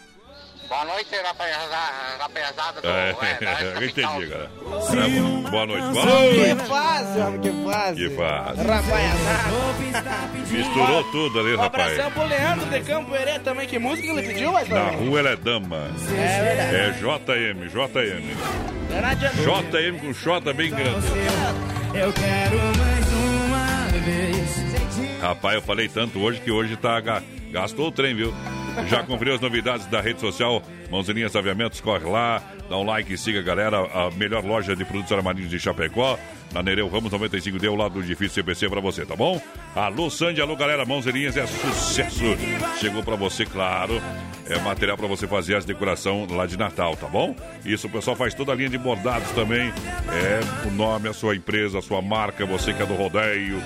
Boa noite, rapaziada, rapaziada do, É, é, eu entendi, cara. É, boa noite, boa noite. Que fase, homem, que fase. Que fase. Rapaiazada. Misturou tudo ali, Um abração rapaz. pro Leandro de Campo Herê também. Que música ele pediu, mas Na rua ela é dama. É verdade. É JM, JM. Adianta. JM com J bem grande. Eu quero mais uma vez Rapaz, eu falei tanto hoje que hoje tá. ga- Gastou o trem, viu? Já conferiu as novidades da rede social Mãozinhas Aviamentos? Corre lá, dá um like e siga, galera. A melhor loja de produtos armarinhos de Chapecó. Na Nereu Ramos 95D, ao lado do edifício CPC pra você, tá bom? Alô, Sandy, alô, galera. Mãozinhas é sucesso. Chegou pra você, claro. É material pra você fazer as decoração lá de Natal, tá bom? Isso, o pessoal faz toda a linha de bordados também. É o nome, a sua empresa, a sua marca, você que é do rodeio,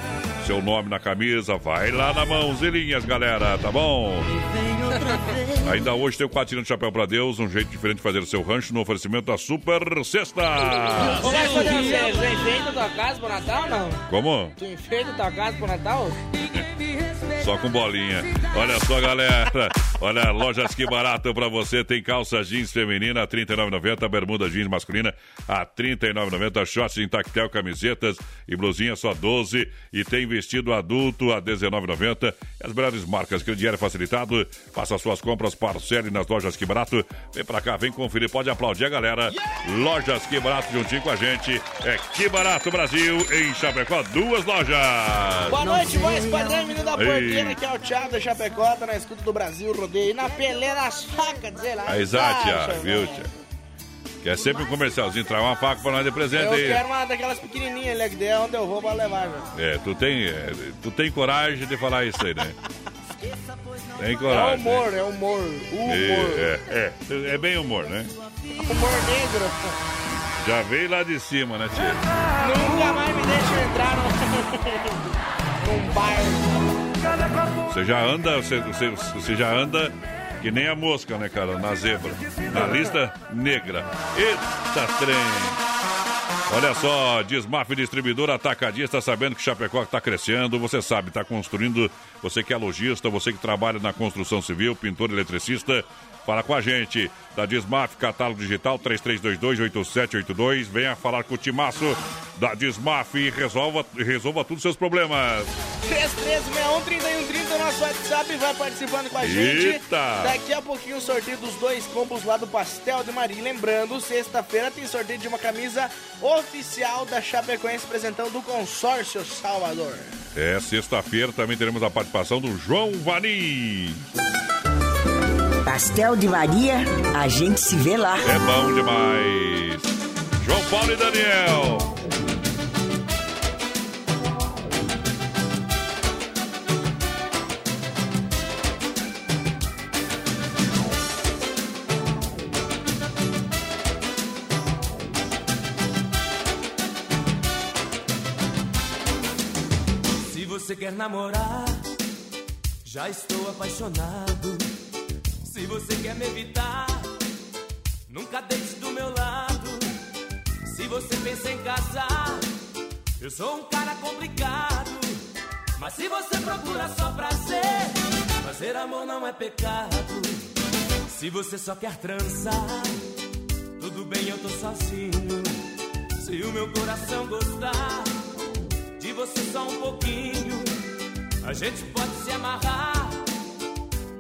seu nome na camisa, vai lá na Mãozinhas, galera, tá bom? Ainda hoje tem o Quatino de Chapéu pra Deus, um jeito diferente de fazer o seu rancho no oferecimento da Super Sexta. Você já enfeita tua casa pro Natal não? Como? Tu enfeita tua casa pro Natal? Só com bolinha. Olha só, galera. Olha, lojas que barato pra você. Tem calça jeans feminina a R$ 39,90, bermuda jeans masculina a R$ 39,90, shorts em tactel, camisetas e blusinha só 12 e tem vestido adulto a R$ 19,90. As melhores marcas, crediário facilitado. Faça suas compras, parcele nas lojas que barato. Vem pra cá, vem conferir, pode aplaudir a galera. Lojas que barato juntinho com a gente. É que barato Brasil em Chapecó, duas lojas. Boa noite, voz padrão, menino da Ei. porteira, que é o Thiago da Chapecó, tá na escuta do Brasil, rodeio, na peleia das facas, dizer lá. Tia, Baixa, viu, tia? Quer sempre um comercialzinho, traz uma faca pra nós de presente Eu aí. quero uma daquelas pequenininhas ali, que der onde eu vou pra levar, velho. É, tu tem, é, tu tem coragem de falar isso aí, né? Tem É coragem. humor, é humor, humor. É, é, é, é bem humor, né? Humor negro. Já veio lá de cima, né, tia? Nunca mais me deixa entrar no... num bar. Você já anda, você, você, você já anda que nem a mosca, né, cara? Na zebra. Na lista negra. Eita trem! Olha só, Desmaf Distribuidor Atacadista, sabendo que Chapecó está crescendo, você sabe, está construindo, você que é lojista, você que trabalha na construção civil, pintor, eletricista, fala com a gente. Da Desmaf, catálogo digital 3322-8782, venha falar com o Timaço da Desmaf e resolva, resolva todos os seus problemas. 3361-3130, nosso WhatsApp, vai participando com a gente. Eita! Daqui a pouquinho o sorteio dos dois combos lá do Pastel de Maria. Lembrando, sexta-feira tem sorteio de uma camisa oficial da Chapecoense, apresentando do Consórcio Salvador. É, sexta-feira também teremos a participação do João Vani. Pastel de Maria, a gente se vê lá. É bom demais. João Paulo e Daniel. Se você quer namorar, já estou apaixonado. Se você quer me evitar, nunca deixe do meu lado. Se você pensa em casar, eu sou um cara complicado. Mas se você procura só prazer, fazer amor não é pecado. Se você só quer trançar, tudo bem, eu tô sozinho. Se o meu coração gostar de você só um pouquinho, a gente pode se amarrar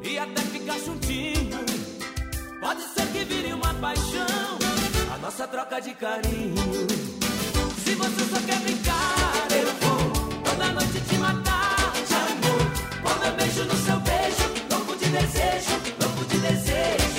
e até ficar juntinho. Pode ser que vire uma paixão, a nossa troca de carinho. Se você só quer brincar, eu vou toda noite te matar de amor. Com meu beijo no seu beijo, louco de desejo, louco de desejo.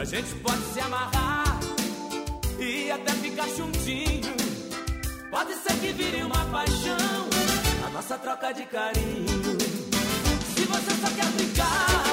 a gente pode se amarrar e até ficar juntinho. Pode ser que vire uma paixão, a nossa troca de carinho. você só quer brincar,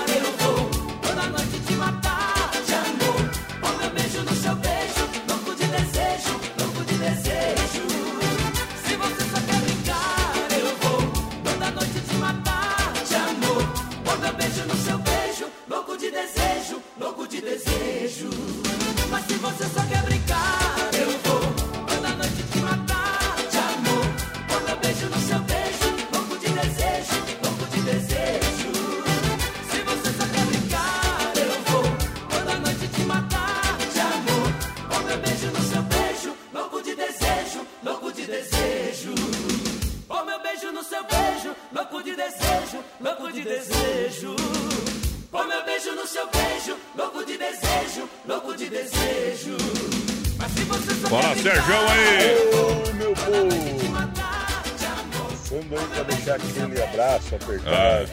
apertado.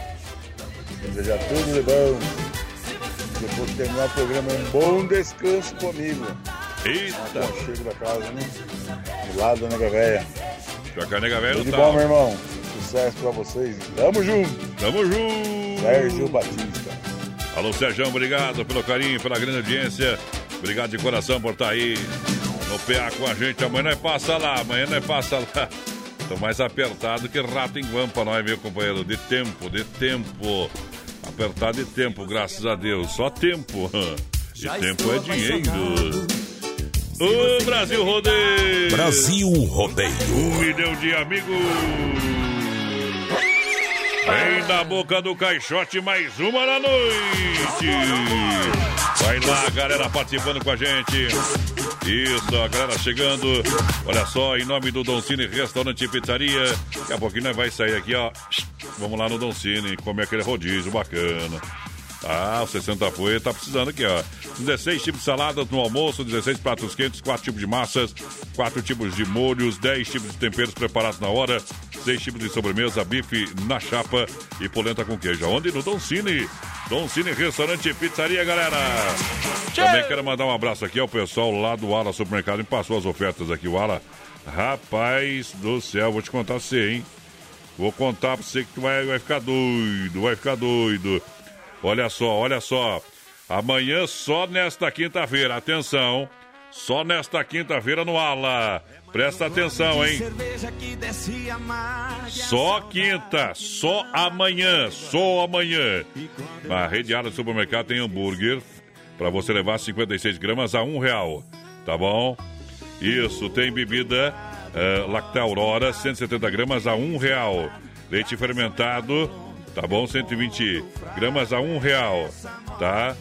Desejar tudo de bom. Depois de terminar o programa, um bom descanso comigo. Eita! Chego da casa, né? Do lado da nega véia. Já que a nega velha Tudo de tá. bom, meu irmão. Sucesso pra vocês. Tamo junto. Tamo junto. Sérgio Batista. Alô, Sérgio, obrigado pelo carinho, pela grande audiência. Obrigado de coração por estar aí no PA com a gente. Amanhã nós passa lá, amanhã nós passa lá. Tô mais apertado que rato em guampa, nós, meu companheiro. De tempo, de tempo. Apertado de tempo, graças a Deus. Só tempo. E tempo é dinheiro. O Brasil Rodeio. Brasil Rodeio. Um milhão de amigos. Vem da boca do caixote mais uma na noite. Vai lá, galera participando com a gente. Isso, a galera chegando. Olha só, em nome do Don Cine Restaurante e Pizzaria. Daqui a pouquinho nós vai sair aqui, ó. Vamos lá no Don Cine, comer aquele rodízio bacana. Ah, o 60 foi, tá precisando aqui, ó. 16 tipos de saladas no almoço, 16 pratos quentes, 4 tipos de massas, 4 tipos de molhos, 10 tipos de temperos preparados na hora, 6 tipos de sobremesa, bife na chapa e polenta com queijo. Onde? No Don Cine. Don Cine Restaurante e Pizzaria, galera. Também quero mandar um abraço aqui ao pessoal lá do Ala Supermercado. Me passou as ofertas aqui, o Ala. Rapaz do céu, vou te contar você, hein? Vou contar pra você que tu vai, vai ficar doido, vai ficar doido. Olha só, olha só. Amanhã, só nesta quinta-feira, atenção. Só nesta quinta-feira no Ala. Presta atenção, hein? Só quinta, só amanhã, só amanhã. Na rede Ala Supermercado tem hambúrguer para você levar 56 gramas a um real. Tá bom? Isso, tem bebida uh, Lacta Aurora, 170 gramas a um real. Leite fermentado, tá bom? 120 gramas a um real, tá?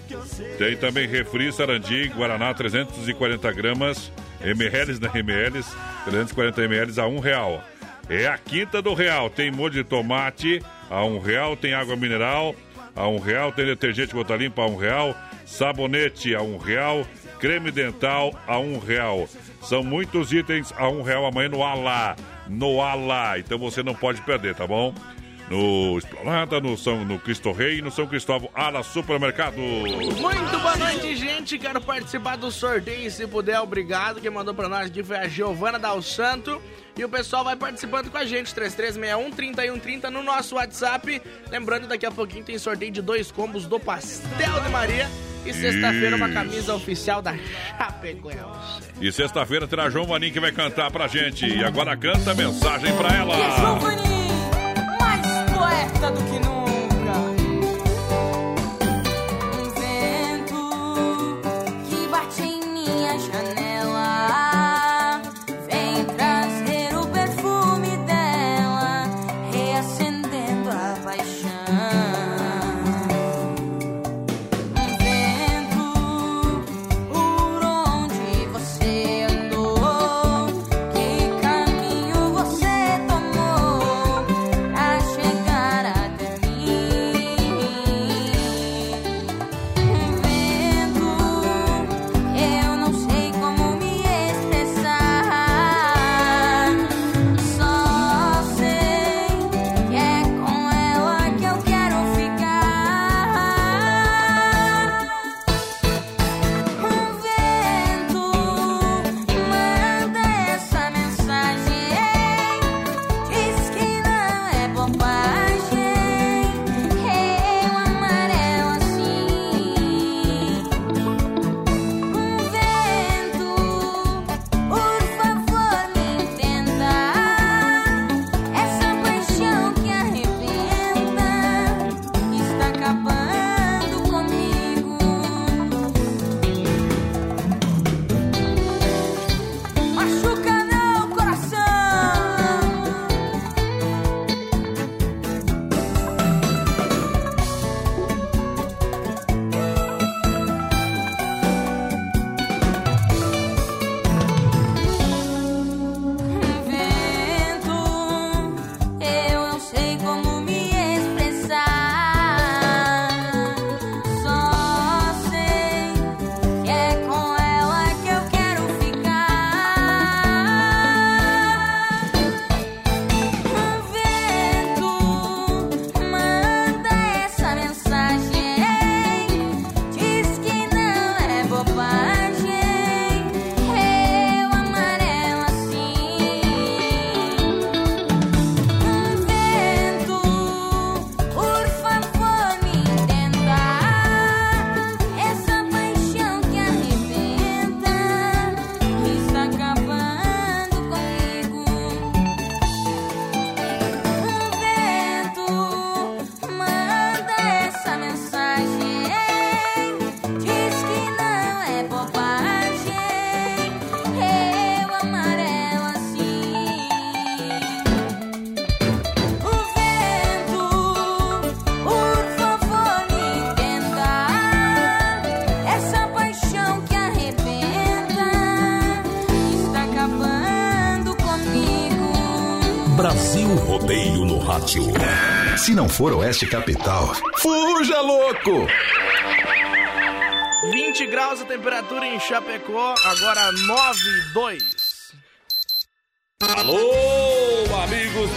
Tem também refri Sarandi, Guaraná, 340 gramas, ml, né? ml, 340 ml a um real. É a quinta do real. Tem molho de tomate a um real, tem água mineral a um real, tem detergente gota limpa a um real, sabonete a um real, creme dental a um real. São muitos itens a um real amanhã no Alá. No Alá. Então você não pode perder, tá bom? No Esplanada, no, São, no Cristo Rei e no São Cristóvão Ala Supermercado. Muito boa noite, gente. Quero participar do sorteio, se puder, obrigado. Quem mandou pra nós aqui foi a Giovana Dal Santo. E o pessoal vai participando com a gente, 3361-3130 no nosso WhatsApp. Lembrando, daqui a pouquinho tem sorteio de dois combos do Pastel de Maria. E sexta-feira, uma camisa oficial da Chapecoense. E sexta-feira terá João Vanim que vai cantar pra gente. E agora canta a mensagem pra ela. mais poeta do que nunca. Se não for Oeste Capital, fuja louco! 20 graus a temperatura em Chapecó, agora 9 e 2.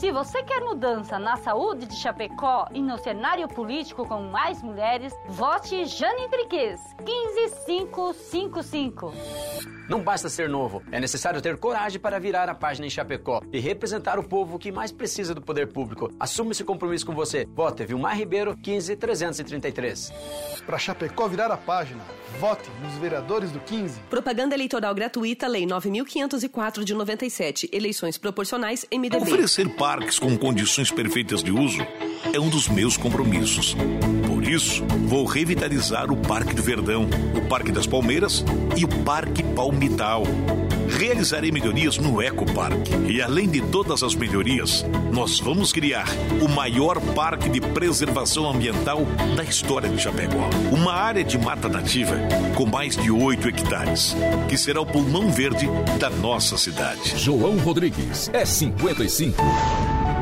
Se você quer mudança na saúde de Chapecó e no cenário político com mais mulheres, vote Jane Enriquez, 15555. Não basta ser novo, é necessário ter coragem para virar a página em Chapecó e representar o povo que mais precisa do poder público. Assuma esse compromisso com você. Vote Vilmar Ribeiro, 15333. Para Chapecó virar a página, vote nos vereadores do 15. Propaganda eleitoral gratuita, Lei 9.504 de 97. Eleições proporcionais, MDB. Oferecer parques com condições perfeitas de uso é um dos meus compromissos. Por isso, vou revitalizar o Parque do Verdão, o Parque das Palmeiras e o Parque Palmital. Realizarei melhorias no Ecoparque. E além de todas as melhorias, nós vamos criar o maior parque de preservação ambiental da história de Chapecó. Uma área de mata nativa com mais de 8 hectares, que será o pulmão verde da nossa cidade. João Rodrigues é 55.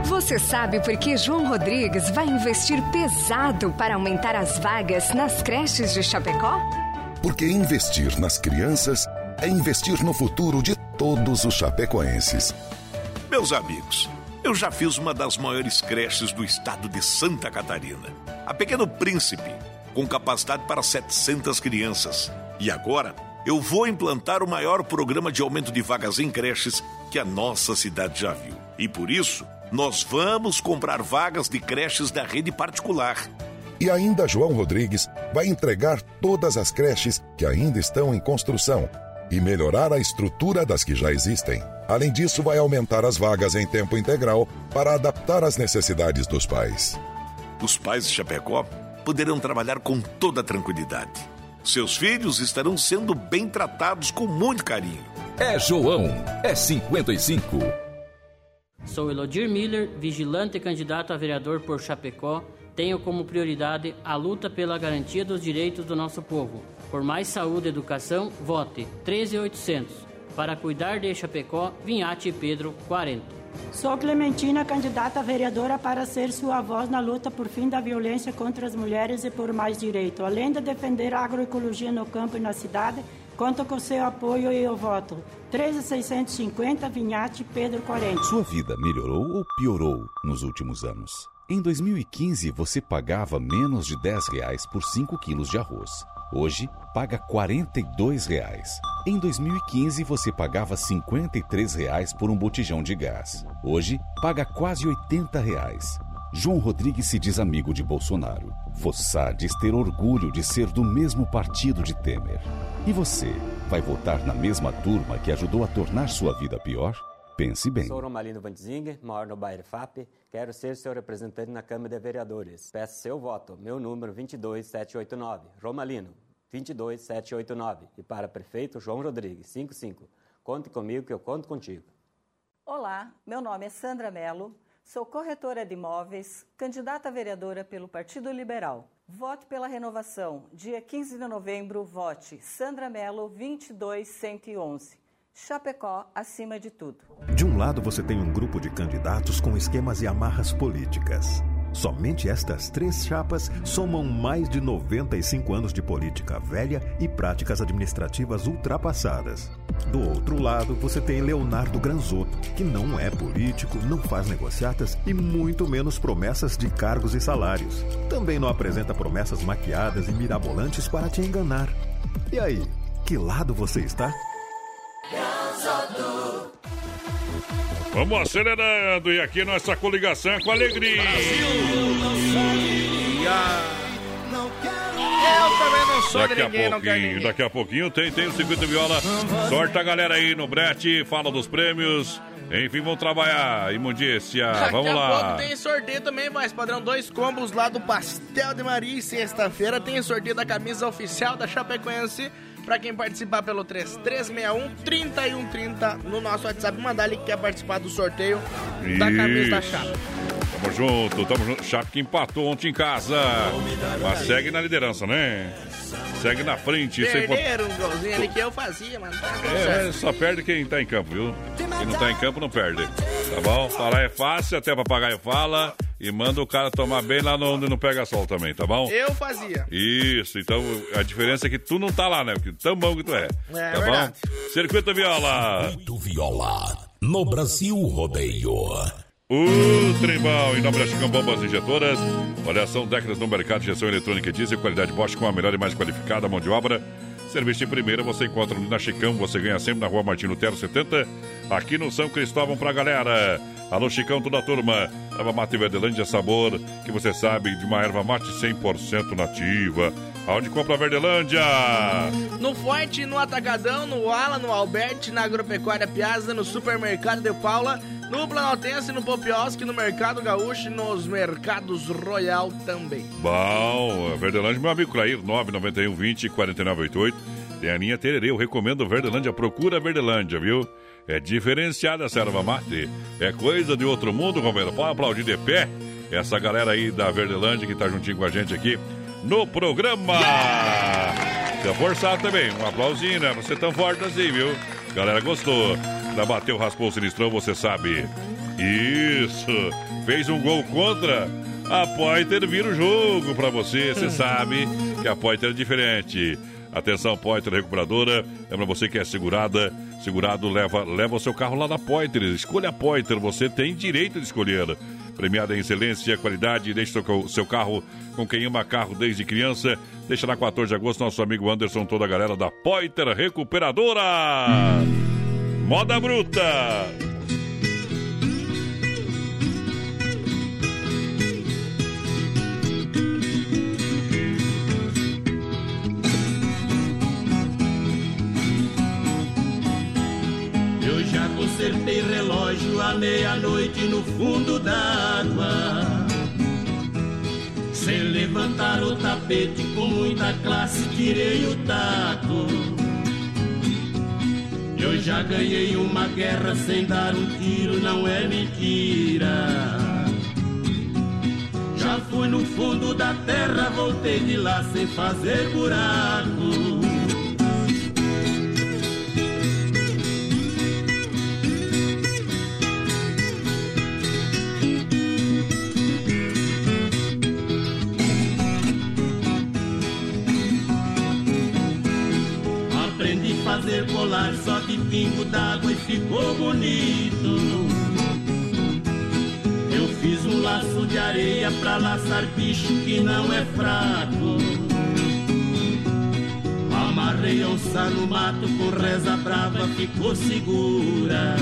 Você sabe por que João Rodrigues vai investir pesado para aumentar as vagas nas creches de Chapecó? Porque investir nas crianças é investir no futuro de todos os chapecoenses. Meus amigos, eu já fiz uma das maiores creches do estado de Santa Catarina. A Pequeno Príncipe, com capacidade para 700 crianças. E agora, eu vou implantar o maior programa de aumento de vagas em creches que a nossa cidade já viu. E por isso, nós vamos comprar vagas de creches da rede particular. E ainda João Rodrigues vai entregar todas as creches que ainda estão em construção e melhorar a estrutura das que já existem. Além disso, vai aumentar as vagas em tempo integral para adaptar às necessidades dos pais. Os pais de Chapecó poderão trabalhar com toda tranquilidade. Seus filhos estarão sendo bem tratados com muito carinho. É João, é 55. Sou Elodir Miller, vigilante e candidato a vereador por Chapecó. Tenho como prioridade a luta pela garantia dos direitos do nosso povo. Por mais saúde e educação, vote 13800. Para cuidar de Chapecó, Vinhate Pedro 40. Sou Clementina, candidata a vereadora para ser sua voz na luta por fim da violência contra as mulheres e por mais direito. Além de defender a agroecologia no campo e na cidade, conto com seu apoio e eu voto. 13650 Vinhate Pedro 40. Sua vida melhorou ou piorou nos últimos anos? Em 2015, você pagava menos de 10 reais por 5 quilos de arroz. Hoje, paga 42 reais. Em 2015, você pagava 53 reais por um botijão de gás. Hoje, paga quase 80 reais. João Rodrigues se diz amigo de Bolsonaro. Fossá diz ter orgulho de ser do mesmo partido de Temer. E você, vai votar na mesma turma que ajudou a tornar sua vida pior? Pense bem. Sou Romalino Vandzinger, moro no bairro FAP. Quero ser seu representante na Câmara de Vereadores. Peço seu voto. Meu número 22789. Romalino 22789. E para prefeito João Rodrigues 55. Conte comigo que eu conto contigo. Olá, meu nome é Sandra Mello. Sou corretora de imóveis, candidata a vereadora pelo Partido Liberal. Vote pela renovação. Dia 15 de novembro, vote Sandra Mello 22111. Chapecó acima de tudo. De um lado você tem um grupo de candidatos com esquemas e amarras políticas. Somente estas três chapas somam mais de 95 anos de política velha e práticas administrativas ultrapassadas. Do outro lado, você tem Leonardo Granzotto, que não é político, não faz negociatas e muito menos promessas de cargos e salários. Também não apresenta promessas maquiadas e mirabolantes para te enganar. E aí, que lado você está? Vamos acelerando e aqui nossa coligação é com alegria. Eu também não sou Daqui de a ninguém, pouquinho, ninguém. daqui a pouquinho tem, tem o circuito viola. Sorta a galera aí no brete, fala dos prêmios. Enfim, vamos trabalhar. Imundícia, Daqui vamos lá. pouco tem sorteio também, mais padrão. Dois combos lá do Pastel de Maria. Sexta-feira tem sorteio da camisa oficial da Chapecoense. Pra quem participar pelo 3361-3130 no nosso WhatsApp, mandar ali que quer participar do sorteio da camisa da Isso. Tamo junto, tamo junto. Chape que empatou ontem em casa. Mas segue na liderança, né? Segue na frente. Isso é importante. Perderam um golzinho ali que eu fazia, mano. É, só perde quem tá em campo, viu? Quem não tá em campo não perde. Tá bom? Falar é fácil, até papagaio fala. E manda o cara tomar bem lá no- onde não pega sol também, tá bom? Eu fazia. Isso, então a diferença é que tu não tá lá, né? Porque tão bom que tu é. É tá verdade. bom? Circuito Viola. Circuito Viola. No Brasil Rodeio. Trembão, em nome da Chicão Bombas Injetoras. Olha, são décadas no mercado de injeção eletrônica e diesel, qualidade Bosch com a melhor e mais qualificada mão de obra. Serviço em primeira, você encontra na Chicão, você ganha sempre na rua Martino Lutero 70, aqui no São Cristóvão pra galera. Alô, Chicão, toda a turma. Erva mate Verdelândia, sabor que você sabe de uma erva mate 100% nativa. Aonde compra a Verdelândia? No Forte, no Atacadão, no Ala, no Alberti, na Agropecuária Piazza, no Supermercado de Paula, no Planaltense, no Popiosque, no Mercado Gaúcho e nos Mercados Royal também. Bom, Verdelândia, meu amigo Clair, 991 20 4988. Tem a linha Tererê, eu recomendo Verdelândia, procura Verdelândia, viu? É diferenciada essa erva mate. É coisa de outro mundo, companheiro. Pode aplaudir de pé essa galera aí da Verdelândia que tá juntinho com a gente aqui no programa. Se forçado também, um aplausinho, né? Você tão forte assim, viu? Galera gostou. Da bateu, raspou o sinistrão, você sabe. Isso. Fez um gol contra. A Poiter vira o jogo pra você. Você sabe que a Poiter é diferente. Atenção, Poiter Recuperadora. Lembra você que é segurada. Segurado leva, leva o seu carro lá na Poiter. Escolha a Poiter, você tem direito de escolher. Premiada em excelência, qualidade. Deixe seu, seu carro com quem ama carro desde criança. Deixa na 14 de agosto nosso amigo Anderson, toda a galera da Poiter Recuperadora. Moda Bruta. Eu já consertei relógio à meia-noite no fundo d'água. Sem levantar o tapete, com muita classe tirei o taco. Eu já ganhei uma guerra sem dar um tiro, não é mentira. Já fui no fundo da terra, voltei de lá sem fazer buraco. Só de pingo d'água e ficou bonito. Eu fiz um laço de areia pra laçar bicho que não é fraco. Amarrei onça no mato com reza brava, ficou segura.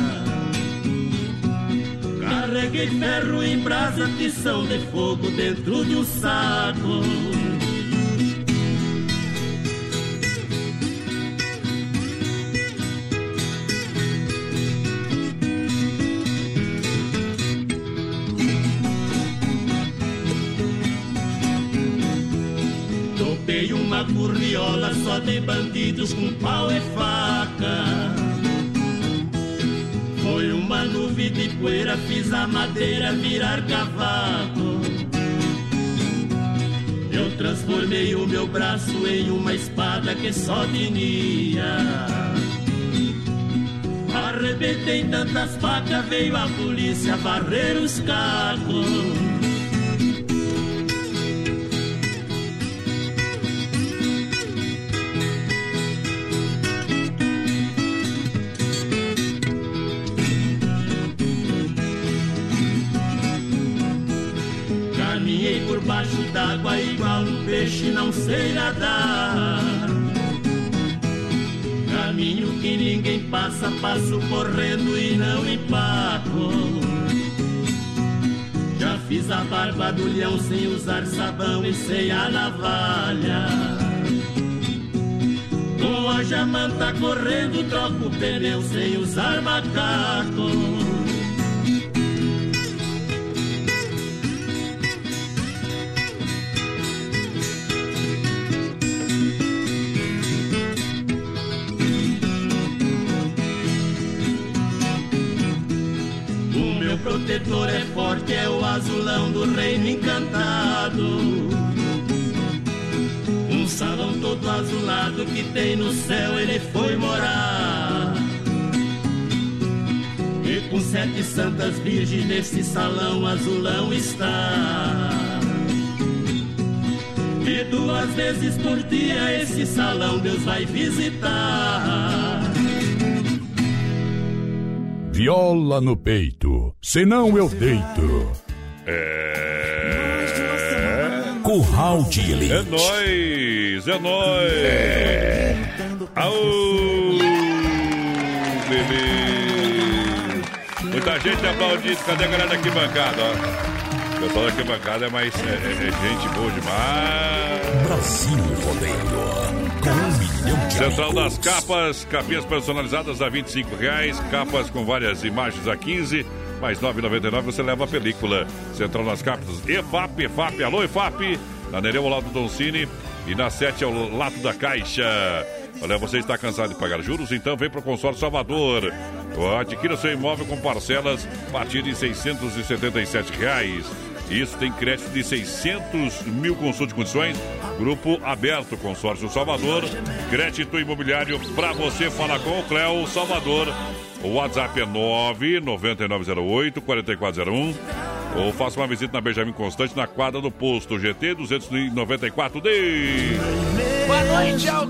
Carreguei ferro em brasa, tição de fogo dentro de um saco. Curriola só de bandidos com pau e faca. Foi uma nuvem de poeira, fiz a madeira virar cavaco. Eu transformei o meu braço em uma espada que só tinha. Arrebentei tantas facas, veio a polícia varrer os cacos. Baixo d'água igual um peixe, não sei nadar. Caminho que ninguém passa, passo correndo e não empaco. Já fiz a barba do leão sem usar sabão e sem a navalha. Com a jamanta correndo, troco o pneu sem usar macaco. Protetor é forte, é o azulão do reino encantado. Um salão todo azulado que tem no céu, ele foi morar. E com sete santas virgens nesse salão azulão está. E duas vezes por dia esse salão Deus vai visitar. Viola no peito, senão eu deito. É. Curral de elite. É nóis, é nóis. Aô, bebê. Muita gente aplaudindo. Cadê a galera aqui bancada, ó? O pessoal daqui bancada é mais. É, é- é gente boa demais. Brasil Rodeio. Central das. Capas, capinhas personalizadas a 25 reais, capas com várias imagens a 15, mais R$ 9,99 você leva a película. Central das Capas, EFAP, EFAP, alô EFAP, na Nereu ao lado do Doncini e na 7 ao lado da Caixa. Olha, você está cansado de pagar juros? Então vem para o Consórcio Salvador. Adquira seu imóvel com parcelas a partir de 677 reais. Isso tem crédito de 600 mil consultas de condições. Grupo aberto, Consórcio Salvador. Crédito imobiliário para você. Fala com o Cléo Salvador. O WhatsApp é 99908-4401. Ou faça uma visita na Benjamin Constante, na quadra do posto GT 294D. Boa noite ao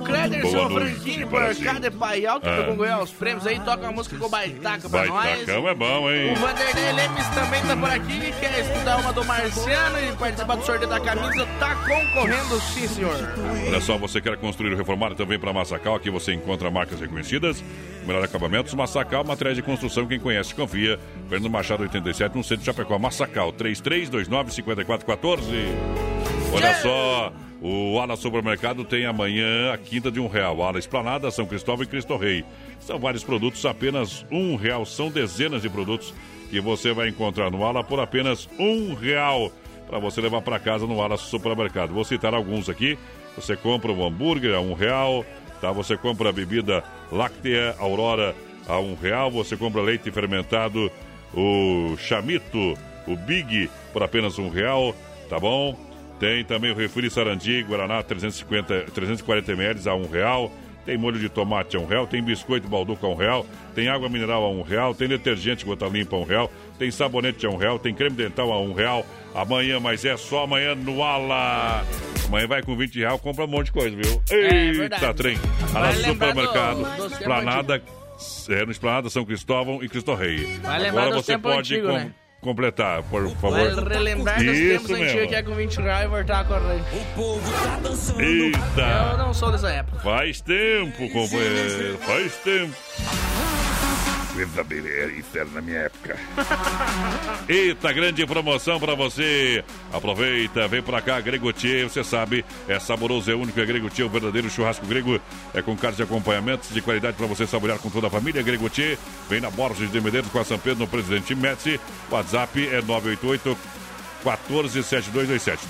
Franquinho, Brasil. por cada paial que Ah. concorreu aos prêmios aí. Toca uma música com baitaca pra nós. Baitacão é bom, hein? O Vanderlei Lemes também tá por aqui, quer estudar uma do Marciano e participar do sorteio da camisa. Tá concorrendo sim, senhor. Olha só, você quer construir ou reformar também para Massacal. Aqui você encontra marcas reconhecidas, melhor acabamentos. Massacal, materiais de construção. Quem conhece, confia. Fernando Machado 87, no centro de Chapecó. Massacal, 3329-5414. Olha só, o Ala Supermercado tem amanhã a quinta de um real. Ala Esplanada, São Cristóvão e Cristo Rei. São vários produtos, apenas um real. São dezenas de produtos que você vai encontrar no Ala por apenas um real para você levar para casa no Ala Supermercado. Vou citar alguns aqui. Você compra um hambúrguer a um real, tá? Você compra a bebida láctea Aurora a um real. Você compra leite fermentado, o chamito, o Big por apenas um real, tá bom? Tem também o refri Sarandi, Guaraná 350, 340 ml a um real. Tem molho de tomate a um real, tem biscoito balduco a um real, tem água mineral a um real, tem detergente gota limpa a um real, tem sabonete a um real, tem creme dental a um real. Amanhã, mas é só amanhã no Ala. Amanhã vai com 20 real, compra um monte de coisa, viu? É, Eita, verdade. trem. Ala do- Supermercado, dos tempos Planada, é, no Esplanada São Cristóvão e Cristo Rei. Vai Agora você pode antigos, com- né? Completar, por favor. Vai relembrar dos Isso tempos antigos mesmo. que é com 20 reais e voltar a correr. Eu Eita! não sou dessa época. Faz tempo, companheiro, faz tempo. Coisa isso era na minha época. Eita, grande promoção pra você. Aproveita, vem pra cá, Gregotier, você sabe, é saboroso, é único, é Gregotier, o verdadeiro churrasco grego. É com carnes de acompanhamentos de qualidade pra você saborear com toda a família. Gregotier, vem na Borges de Medeiros com a São Pedro, no Presidente Médici. WhatsApp é 988 147227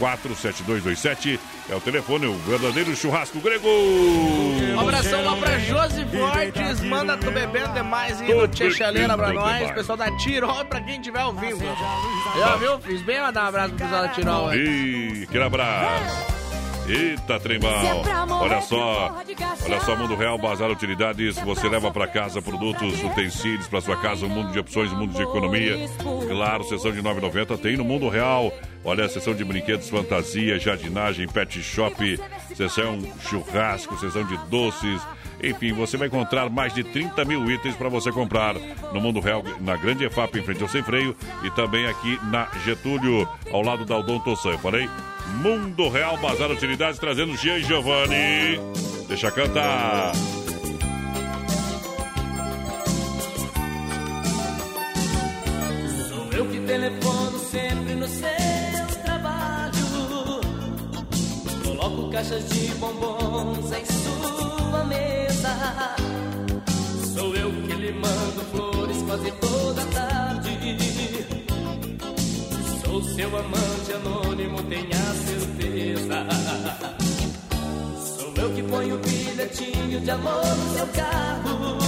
988147227 é o telefone, o verdadeiro churrasco grego. Um abração lá pra Josi Fortes, manda tu bebendo demais aí no Tia Chaleira pra nós, pessoal da Tirol, pra quem estiver ouvindo. Já viu? Fiz bem mandar um abraço pro pessoal da Tirol aí. E aquele abraço. Eita, trembal. Olha só, olha só, Mundo Real, Bazar Utilidades. Você leva para casa produtos, utensílios para sua casa, um mundo de opções, um mundo de economia. Claro, sessão de 9,90 tem no Mundo Real. Olha a sessão de brinquedos, fantasia, jardinagem, pet shop, sessão churrasco, sessão de doces. Enfim, você vai encontrar mais de 30 mil itens para você comprar no Mundo Real, na Grande EFAP, em frente ao Sem Freio, e também aqui na Getúlio, ao lado da Odonto eu Falei? Mundo Real Bazar Utilidades, trazendo Jean Giovanni. Deixa cantar. Sou eu que telefono sempre no seu trabalho. Coloco caixas de bombons em sua Sou eu que lhe mando flores quase toda tarde. Sou seu amante anônimo, tenha certeza. Sou eu que ponho o bilhetinho de amor no seu carro.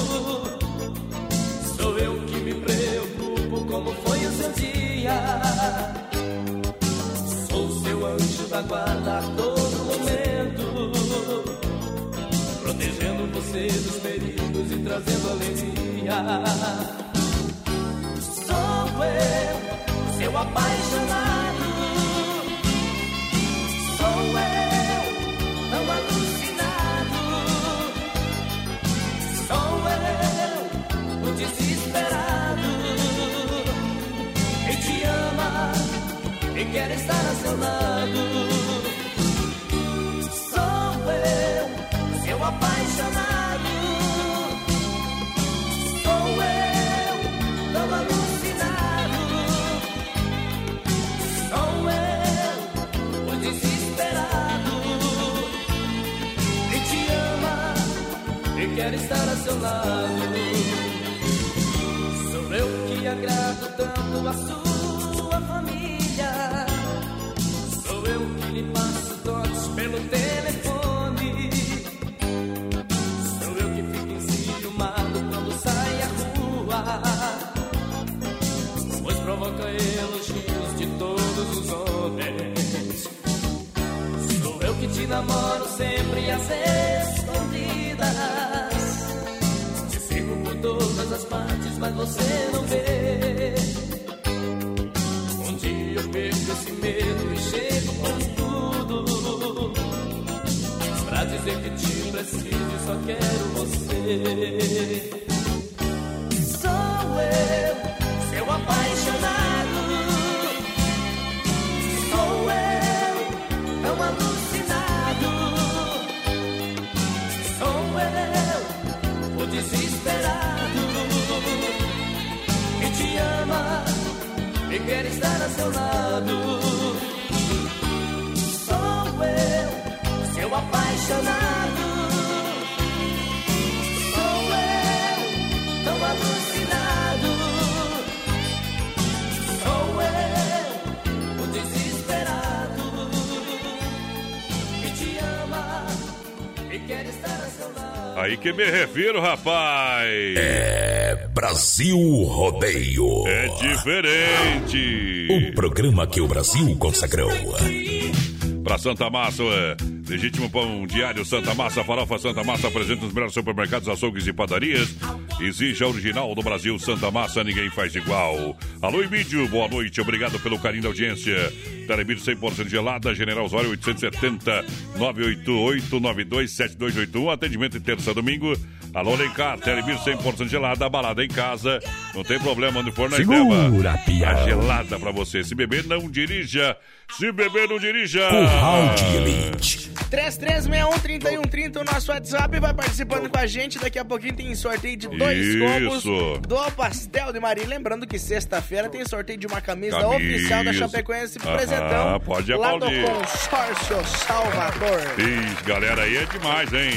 Sou eu que me preocupo como foi o seu dia. Sou seu anjo da guarda todo trazendo alegria. Sou eu, seu apaixonado. Sou eu, tão alucinado. Sou eu, o desesperado. Quem te ama e quer estar a seu lado. Estar a seu lado. Sou eu que agrado tanto a sua família. Sou eu que lhe passo toques pelo telefone. Sou eu que fico enciumado quando sai à rua. Pois provoca elogios de todos os homens. Sou eu que te namoro sempre às escondidas. Partes, mas você não vê. Um dia eu perco esse medo e chego com tudo. Pra dizer que te preciso e só quero você. Sou eu, estar a seu lado. Sou eu, seu apaixonado. Sou eu, tão alucinado. Sou eu, o desesperado. Que te ama e quer estar a seu lado. Aí que me refiro, rapaz. É Brasil Rodeio. É diferente. O programa que o Brasil consagrou. Pra Santa Massa, é, legítimo pão diário Santa Massa, farofa Santa Massa, apresenta nos melhores supermercados, açougues e padarias. Exige a original do Brasil, Santa Massa, ninguém faz igual. Alô, Emílio, boa noite, obrigado pelo carinho da audiência. Telebir 100% gelada, General Osório 870 988 927281, atendimento de terça a domingo. Alô, Lencar, Telebir 100% gelada, balada em casa, não tem problema onde for na Segura. A gelada pra você. Se beber, não dirija. Se beber, não dirija. Curral de Elite. 3361-3130, o nosso WhatsApp vai participando com a gente. Daqui a pouquinho tem sorteio de dois Isso. combos do Pastel de Maria. Lembrando que sexta-feira tem sorteio de uma camisa, Camisa. oficial da Chapecoense Aham, presentão. pode lá do aplaudir. Consórcio Salvador. Ixi, galera, aí é demais, hein?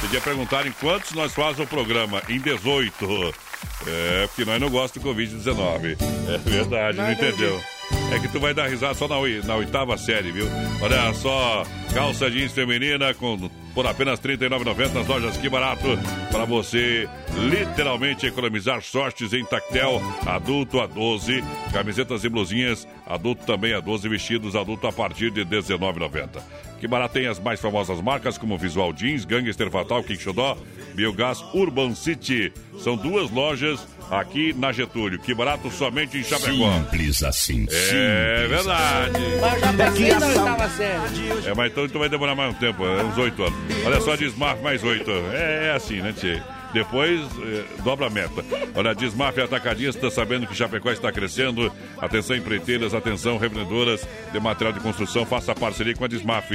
Podia perguntar em quantos nós fazemos o programa? Em 18. É, porque nós não gostamos do Covid-19. É verdade, não, Não entendeu? É que tu vai dar risada só na, na oitava série, viu? Olha só, calça jeans feminina com, por apenas R$ 39,90 nas lojas Que Barato. Para você literalmente economizar sortes em tactel, adulto a 12, camisetas e blusinhas, adulto também a 12, vestidos adulto a partir de R$ 19,90. Que Barato tem as mais famosas marcas como Visual Jeans, Gangster Fatal, Kick Biogás Urban City. São duas lojas aqui na Getúlio. Que Barato somente em Chapecó. Simples assim. É verdade. Mas já oitava série. É, mas então tu vai demorar mais um tempo, é uns oito anos. Olha só, Desmaf mais oito. É, é assim, né, Tchê? Depois eh, dobra a meta. Olha, Desmaf Atacadista, sabendo que Chapecó está crescendo. Atenção, empreiteiras, atenção, revendedoras de material de construção. Faça parceria com a Desmaf.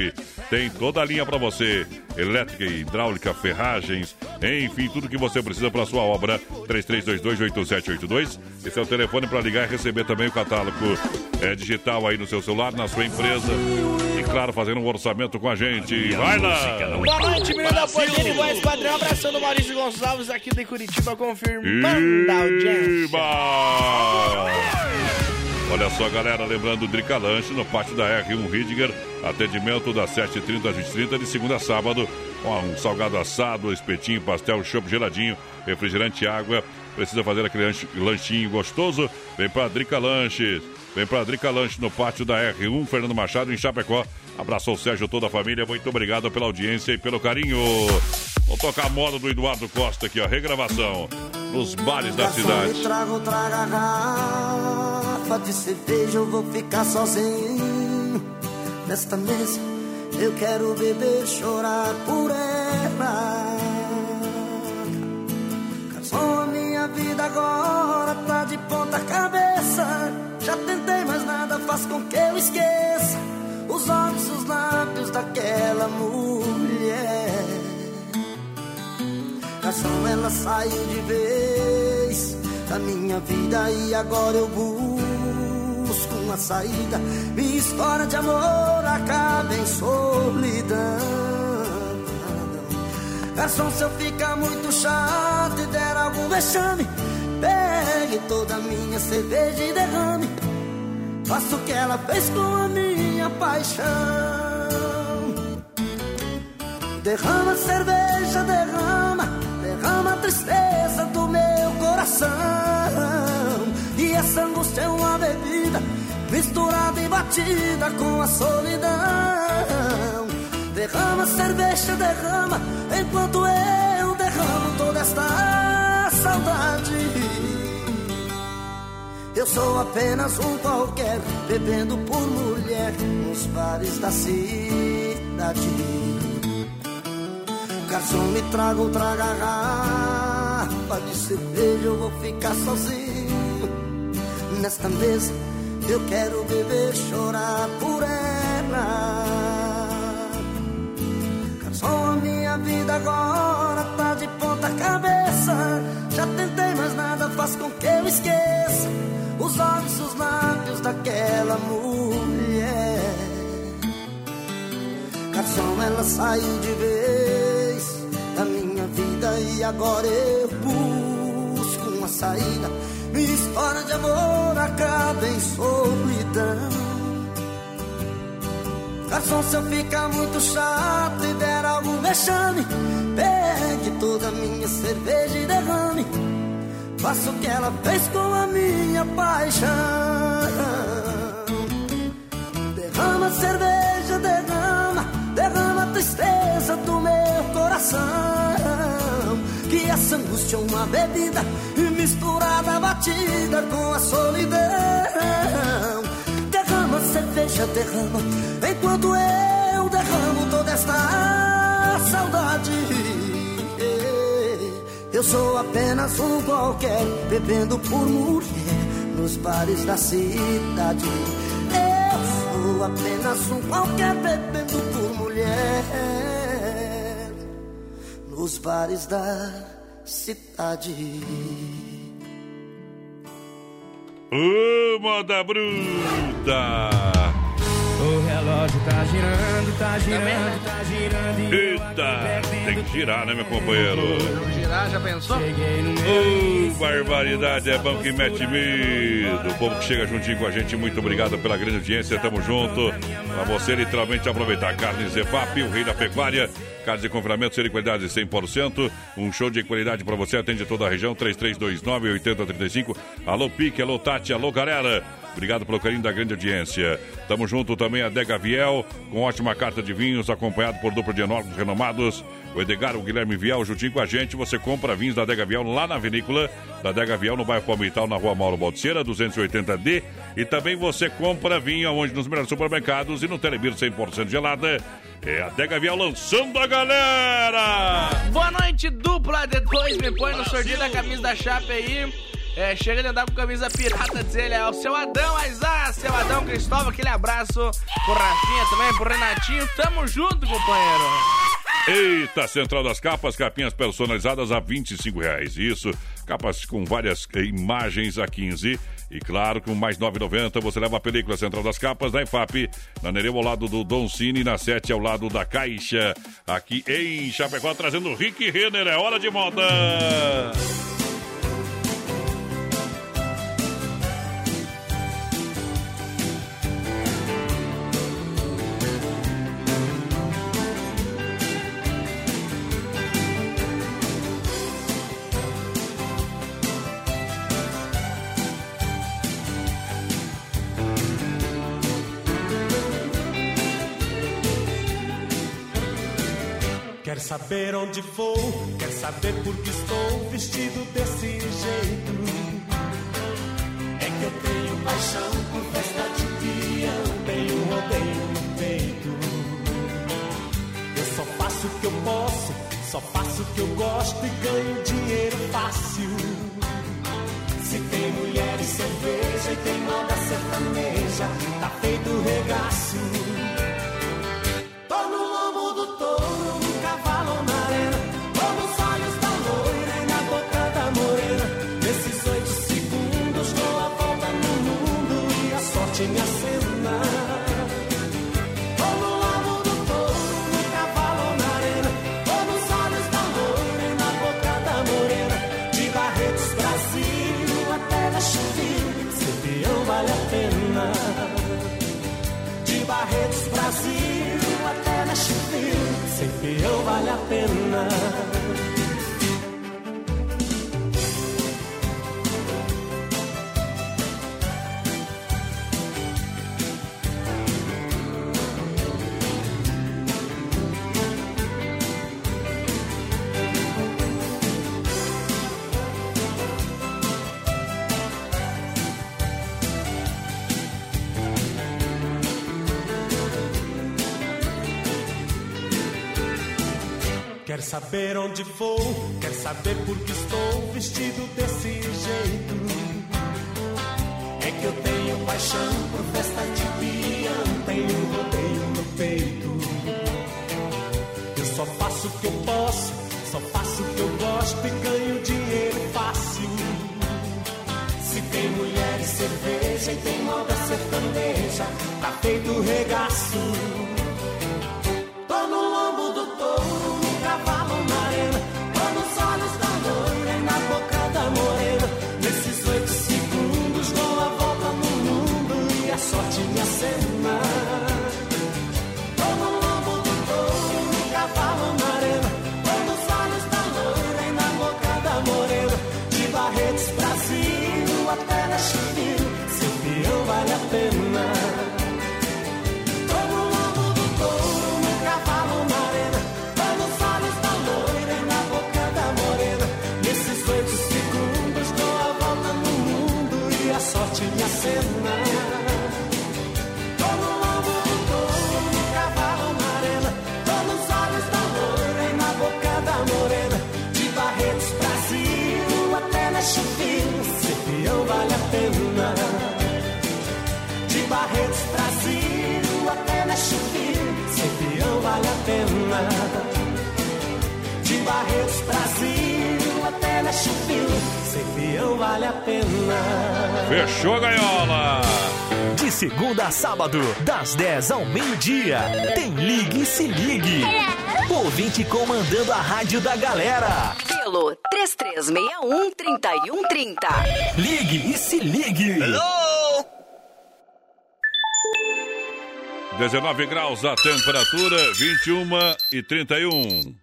Tem toda a linha para você: elétrica, hidráulica, ferragens, enfim, tudo que você precisa para sua obra. 33228782. Esse é o telefone para ligar e receber também o catálogo eh, digital aí no seu celular, na sua empresa. E claro, fazendo um orçamento com a gente. Vai lá! Boa noite, menino da e voz padrão. Abração do Maurício Gonçalves aqui de Curitiba, confirmando a audiência. Olha só, galera, lembrando Drica Lanche no pátio da R1 Ridiger, atendimento das 7h30 às 20h30, de segunda a sábado, com um salgado assado, espetinho, pastel, chopp geladinho, refrigerante e água. Precisa fazer aquele lanchinho gostoso? Vem pra Drica Lanches. Vem pra Drica Lanche no pátio da R1, Fernando Machado, em Chapecó. Abraço ao Sérgio, toda a família. Muito obrigado pela audiência e pelo carinho. Vou tocar a moda do Eduardo Costa aqui, ó. Regravação nos bares da cidade. Me traga traga a garrafa de cerveja, eu vou ficar sozinho nesta mesa. Eu quero beber, chorar por ela. A minha vida agora tá de ponta cabeça. Já tentei, mas nada faz com que eu esqueça os olhos, os lábios daquela mulher. Garçom, ela saiu de vez da minha vida e agora eu busco uma saída. Minha história de amor acaba em solidão. Garçom, se eu ficar muito chato e der algum vexame, pegue toda a minha cerveja e derrame. Faça o que ela fez com a minha paixão. Derrama cerveja, derrama, derrama a tristeza do meu coração. E essa angústia é uma bebida misturada e batida com a solidão. Derrama cerveja, derrama, enquanto eu derramo toda esta saudade. Eu sou apenas um qualquer, bebendo por mulher nos bares da cidade. Garçom, me traga outra garrafa de cerveja, eu vou ficar sozinho nesta mesa. Eu quero beber, chorar por ela. Garçom, a minha vida agora tá de ponta cabeça. Já tentei, mas nada faz com que eu esqueça os olhos, os lábios daquela mulher. Garçom, ela saiu de vez da minha vida e agora eu busco uma saída. Minha história de amor acaba em solidão. Garçom, se eu ficar muito chato e algum vexame, pegue toda a minha cerveja e derrame. Faça o que ela fez com a minha paixão. Derrama cerveja, derrama, derrama a tristeza do meu coração. Que essa angústia é uma bebida misturada, batida com a solidão. Derrama cerveja, derrama, enquanto eu derramo toda esta saudade. Eu sou apenas um qualquer, bebendo por mulher nos bares da cidade. Eu sou apenas um qualquer, bebendo por mulher nos bares da cidade. Ô, moda bruta! O relógio tá girando, tá girando, tá girando. e eu Eita! Tem que girar, né, meu companheiro? Não girar, já pensou? Ô, barbaridade, é bom que mete medo. O povo que chega juntinho com a gente, muito obrigado pela grande audiência, tamo junto. Pra você literalmente aproveitar. Carne Zefap, o rei da pecuária. Carnes de confinamento, ser qualidade 100%. Um show de qualidade pra você, atende toda a região, 3329-8035. Alô, Pique, alô, Tati, alô, galera. Obrigado pelo carinho da grande audiência. Tamo junto também a Dega Viel, com ótima carta de vinhos, acompanhado por dupla de enólogos renomados. O Edgar, o Guilherme Viel, juntinho com a gente. Você compra vinhos da Dega Viel lá na vinícola da Dega Viel, no bairro Palmital, na rua Mauro Baltzeira, 280D. E também você compra vinho onde nos melhores supermercados e no Telebir 100% gelada. É a Dega Viel lançando a galera! Boa noite, dupla D2. Me põe no sorteio da camisa da Chape aí. É, chega de andar com camisa pirata, dizer ele é o seu Adão, Aizá, seu Adão Cristóvão, aquele abraço pro Rafinha também, pro Renatinho. Tamo junto, companheiro. Eita, Central das Capas, capinhas personalizadas a 25 reais. Isso, capas com várias eh, imagens a 15. E claro, com mais 9,90 você leva a película Central das Capas da EFAP, na Nereu ao lado do Don Cine, na 7 ao lado da Caixa. Aqui em Chapecó, trazendo Rick Renner, é hora de moda! Quer saber onde vou? Quer saber por que estou vestido desse jeito? É que eu tenho paixão por festa de peão, tenho rodeio no peito. Eu só faço o que eu posso, só faço o que eu gosto e ganho dinheiro fácil. Se tem mulher e cerveja e tem moda sertaneja, tá feito regaço. Ser peão vale a pena. Quer saber onde vou? Quer saber por que estou vestido desse jeito? É que eu tenho paixão por festa de peão, tenho rodeio no peito. Eu só faço o que eu posso, só faço o que eu gosto e ganho dinheiro fácil. Se tem mulher e cerveja e tem moda sertaneja, tá feito regaço. Tô no lombo do touro, cavalo arena. Tô nos olhos da loira e na boca da morena. Pena. De Barretos, Brasil até na Chupina. Ser peão vale a pena. Fechou, Gaiola! De segunda a sábado, das 10 ao meio-dia, tem Ligue e Se Ligue. Ouvinte comandando a rádio da galera. Pelo 3361-3130. Ligue e Se Ligue. 19 graus a temperatura, 21 e 31.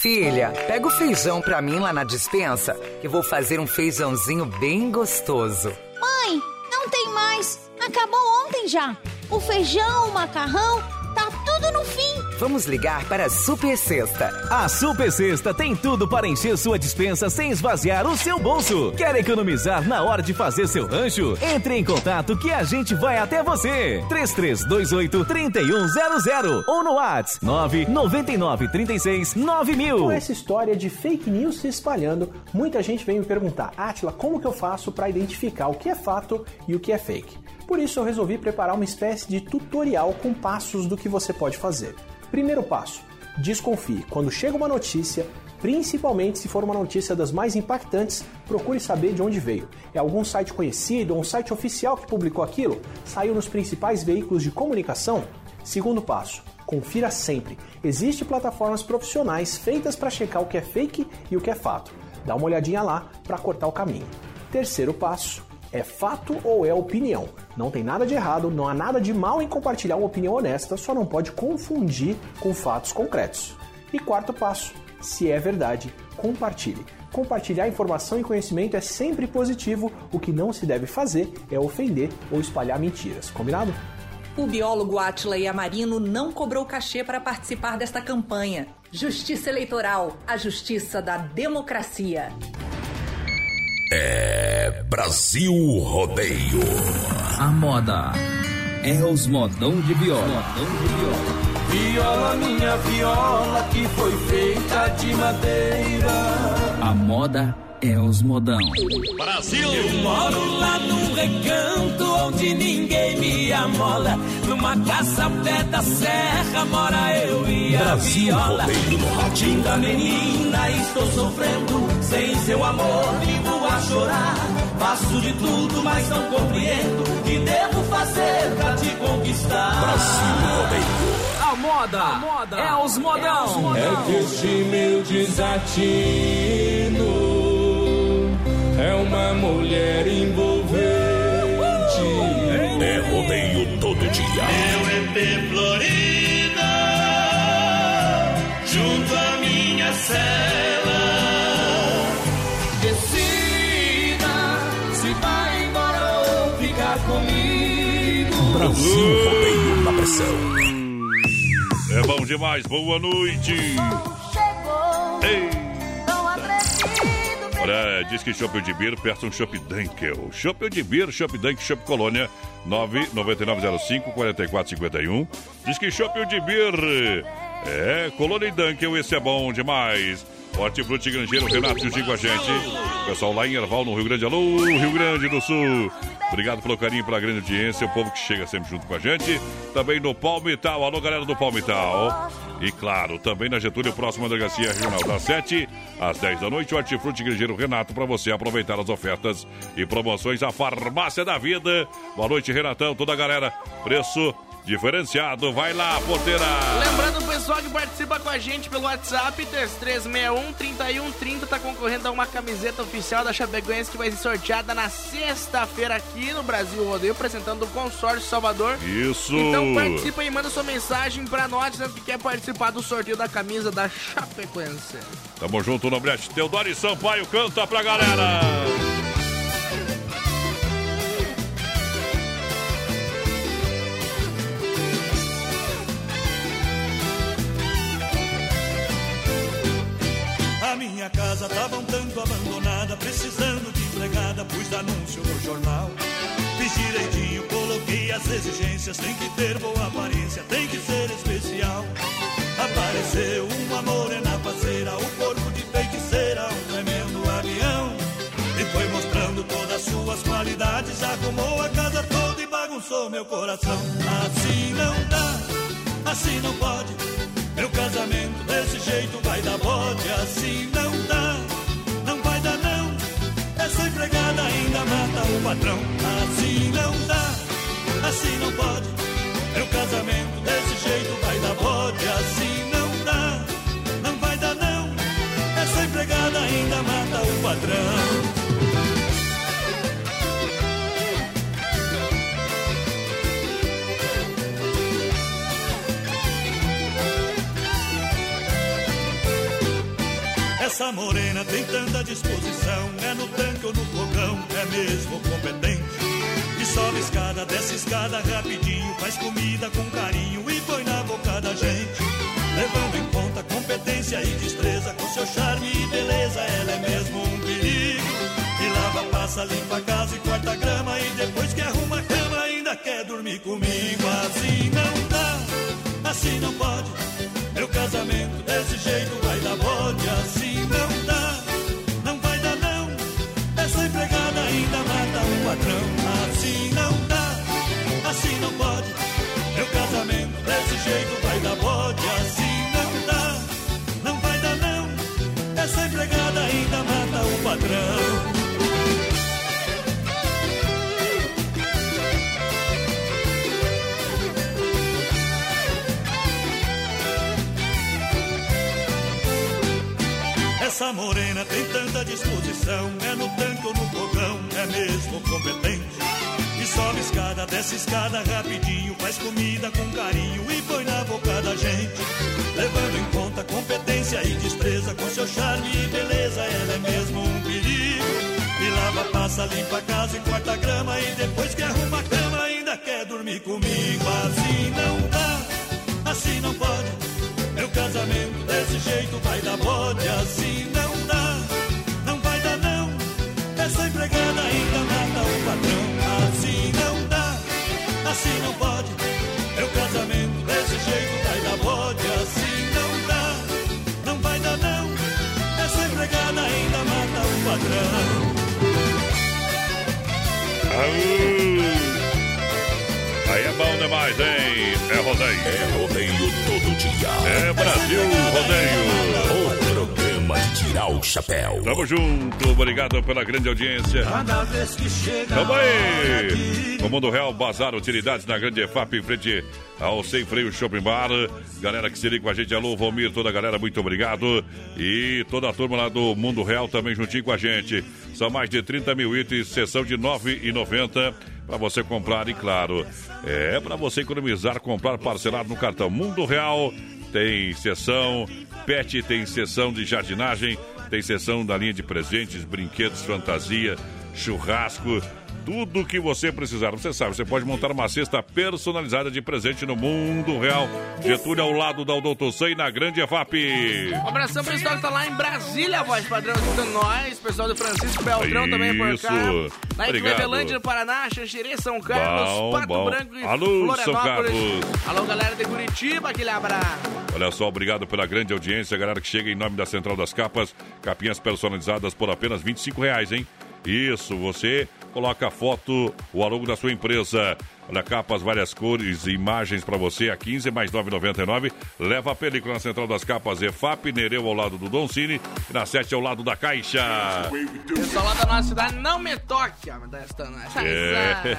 Filha, pega o feijão pra mim lá na dispensa, que vou fazer um feijãozinho bem gostoso. Mãe, não tem mais. Acabou ontem já. O feijão, o macarrão, tá tudo no fim. Vamos ligar para a Super Sexta. A Super Sexta tem tudo para encher sua dispensa sem esvaziar o seu bolso. Quer economizar na hora de fazer seu rancho? Entre em contato que a gente vai até você. 3328-3100 ou no WhatsApp 999369000. Com essa história de fake news se espalhando, muita gente vem me perguntar, Atila, como que eu faço para identificar o que é fato e o que é fake? Por isso eu resolvi preparar uma espécie de tutorial com passos do que você pode fazer. Primeiro passo: desconfie. Quando chega uma notícia, principalmente se for uma notícia das mais impactantes, procure saber de onde veio. É algum site conhecido ou um site oficial que publicou aquilo? Saiu nos principais veículos de comunicação? Segundo passo, confira sempre. Existem plataformas profissionais feitas para checar o que é fake e o que é fato. Dá uma olhadinha lá para cortar o caminho. Terceiro passo, é fato ou é opinião? Não tem nada de errado, não há nada de mal em compartilhar uma opinião honesta, só não pode confundir com fatos concretos. E quarto passo, se é verdade, compartilhe. Compartilhar informação e conhecimento é sempre positivo, o que não se deve fazer é ofender ou espalhar mentiras, combinado? O biólogo Atila Yamarino não cobrou cachê para participar desta campanha. Justiça Eleitoral, a justiça da democracia. É Brasil Rodeio. A moda é os modão de viola. Viola, minha viola, que foi feita de madeira. A moda é os modão. Brasil! Eu moro lá num recanto onde ninguém me amola. Numa casa ao pé da serra mora eu e a Brasil viola. rádio. Linda menina, estou sofrendo. Sem seu amor, vivo a chorar. Faço de tudo, mas não compreendo. O que devo fazer pra te conquistar? Brasil Rodeio. A moda, é os modão. É que este meu desatino é uma mulher envolvente. É rodeio todo dia. Meu EP Florida, junto à minha cela. Decida se vai embora ou ficar comigo. Brasil Rodeio na pressão. É bom demais, boa noite. Ei. Olha, diz que Shopping de Bir, peça um Shop Dunkel. Shopping de Bir, Shop Dunk, Shop Colônia, 99905-4451. Diz que Shopping de Bir, é, Colônia e Dunkel, esse é bom demais. Hortifruti Grangeiro, Renato juntinho com a gente. Pessoal lá em Erval, no Rio Grande. Alô, Rio Grande do Sul. Obrigado pelo carinho, pela grande audiência, o povo que chega sempre junto com a gente. Também no Palmital. Alô, galera do Palmital. E claro, também na Getúlio, próxima delegacia regional das 7 às 10 da noite. Hortifruti Grangeiro Renato para você aproveitar as ofertas e promoções. A Farmácia da Vida. Boa noite, Renatão, toda a galera. Preço diferenciado. Vai lá, porteira. Lembrando o pessoal que participa com a gente pelo WhatsApp, 3361-3130, tá concorrendo a uma camiseta oficial da Chapecoense que vai ser sorteada na sexta-feira aqui no Brasil Rodeio, apresentando o Consórcio Salvador. Isso. Então participa e manda sua mensagem pra nós dizendo que quer participar do sorteio da camisa da Chapecoense. Tamo junto, Nobrete. Teodoro e Sampaio canta pra galera. Minha casa tava um tanto abandonada, precisando de empregada, pus anúncio no jornal. Fiz direitinho, coloquei as exigências, tem que ter boa aparência, tem que ser especial. Apareceu uma morena parceira, o corpo de feiticeira, um tremendo avião. E foi mostrando todas as suas qualidades, arrumou a casa toda e bagunçou meu coração. Assim não dá, assim não pode. Meu casamento jeito vai dar bode, assim não dá, não vai dar não. Essa empregada ainda mata o patrão, assim não dá, assim não pode. Meu casamento desse jeito vai dar bode, assim não dá, não vai dar não. Essa empregada ainda mata o patrão. Essa morena tem tanta disposição, é no tanque ou no fogão, é mesmo competente. E sobe escada, desce escada rapidinho, faz comida com carinho e põe na boca da gente. Levando em conta competência e destreza, com seu charme e beleza, ela é mesmo um perigo. E lava, passa, limpa a casa e corta grama, e depois que arruma a cama, ainda quer dormir comigo. Assim não dá, assim não pode. Meu casamento desse jeito padrão. Essa morena tem tanta disposição, é no tanque ou no fogão, é mesmo competente. E sobe escada, desce escada rapidinho, faz comida com carinho e põe na boca da gente. Levando em conta competência e destreza, com seu charme e beleza, ela é mesmo um lava, passa, limpa a casa e corta a grama, e depois que arruma a cama, ainda quer dormir comigo. Assim não dá, assim não pode. Meu casamento desse jeito vai dar bode, assim não Aí é bom demais, hein? É rodeio. É rodeio todo dia. É Brasil Rodeio. O tirar o chapéu. Tamo junto, obrigado pela grande audiência. Cada vez que chega Tamo aí! No Mundo Real, Bazar Utilidades na Grande EFAP, em frente ao Sem Freio Shopping Bar. Galera que se liga com a gente, alô, Valmir, toda a galera, muito obrigado. E toda a turma lá do Mundo Real também juntinho com a gente. São mais de 30 mil itens, sessão de R$ 9,90 para você comprar e, claro, é para você economizar, comprar parcelado no cartão Mundo Real. Tem sessão pet, tem sessão de jardinagem, tem sessão da linha de presentes, brinquedos, fantasia, churrasco, tudo que você precisar. Você sabe, você pode montar uma cesta personalizada de presente no mundo real. Getúlio ao lado da Odonto Sam e na Grande EFAP. Um abração pro pessoal que tá lá em Brasília, voz padrão, escutando nós. Pessoal do Francisco Beltrão também por cá. Lá em Obrigado. Clevelândia, no Paraná, Xanxerê, São Carlos, Bom, Pato bom. Branco e Alô, Florianópolis. São Carlos. Alô, galera de Curitiba, aquele abraço. Olha só, obrigado pela grande audiência, galera que chega em nome da Central das Capas. Capinhas personalizadas por apenas 25 reais, hein? Isso, você coloca a foto, o logo da sua empresa. Olha, capas, várias cores e imagens para você a 15 mais 9,99. Leva a película na Central das Capas EFAP, Nereu ao lado do Don Cine e na 7 ao lado da Caixa. Pessoal lá da nossa cidade, não me toque. ó, desta- essa É. velho.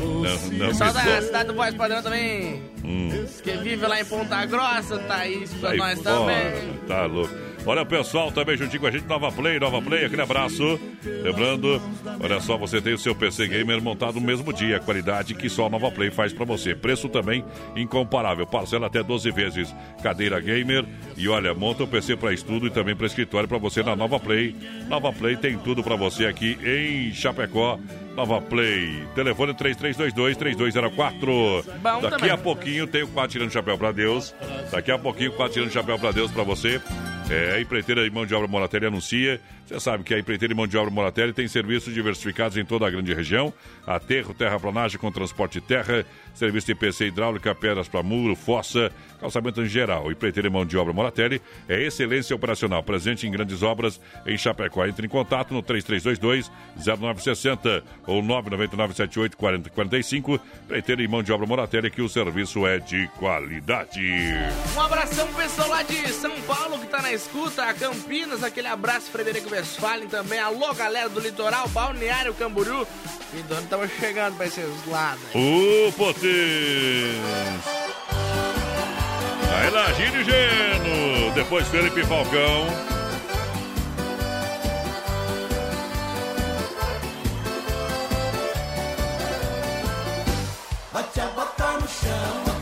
Não, não Pessoal da toque. cidade do Voz Padrão também, Hum. que vive lá em Ponta Grossa, tá aí pra nós também. Tá louco. Olha o pessoal também juntinho com a gente, Nova Play, Nova Play, aquele abraço. Lembrando, olha só, você tem o seu PC Gamer montado no mesmo dia, qualidade que só a Nova Play faz pra você. Preço também incomparável, parcela até 12 vezes. Cadeira Gamer e olha, monta o PC pra estudo e também pra escritório pra você na Nova Play. Nova Play tem tudo pra você aqui em Chapecó. Nova Play, telefone 3322-3204. Bom Daqui também. a pouquinho tem o quadro tirando chapéu pra Deus. Daqui a pouquinho o quadro tirando chapéu pra Deus pra você. É, a empreiteira e mão de obra Moratelli anuncia. Você sabe que a empreiteira e mão de obra Moratelli tem serviços diversificados em toda a grande região. Aterro, terraplanagem com transporte terra, serviço de PC hidráulica, pedras para muro, fossa, calçamento em geral. E mão de obra Moratelli é excelência operacional. Presente em grandes obras em Chapecó. Entre em contato no 3322-0960 ou 999-78-4045. Empreiteira e mão de obra Moratelli que o serviço é de qualidade. Um abração pro pessoal lá de São Paulo que tá na escuta, a Campinas, aquele abraço Frederico Westphalen também. Alô, galera do litoral, Balneário Camburu. E do ano estamos chegando pra esses lados. O Potência. Aí lá, Gírio Geno. Depois Felipe Falcão. Bate a bota no chão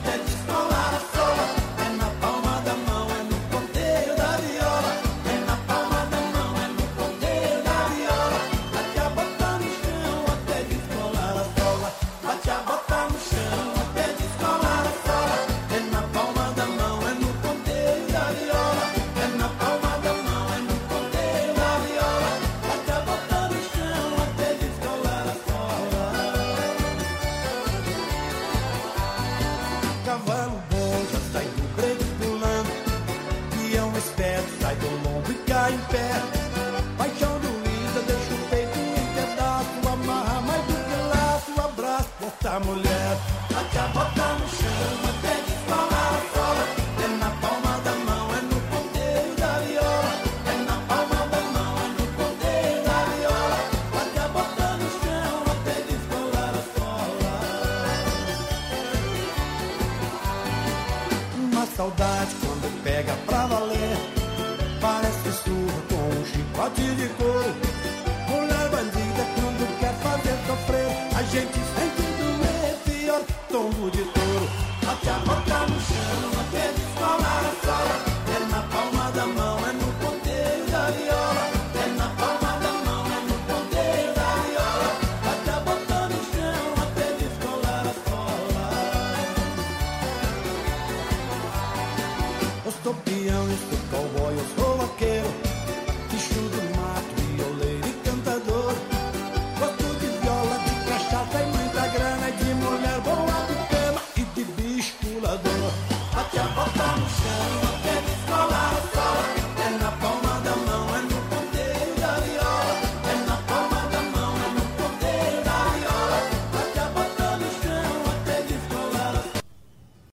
bigode de couro. Mulher bandida, quando quer é fazer sofrer, a gente sente doer pior tombo de couro.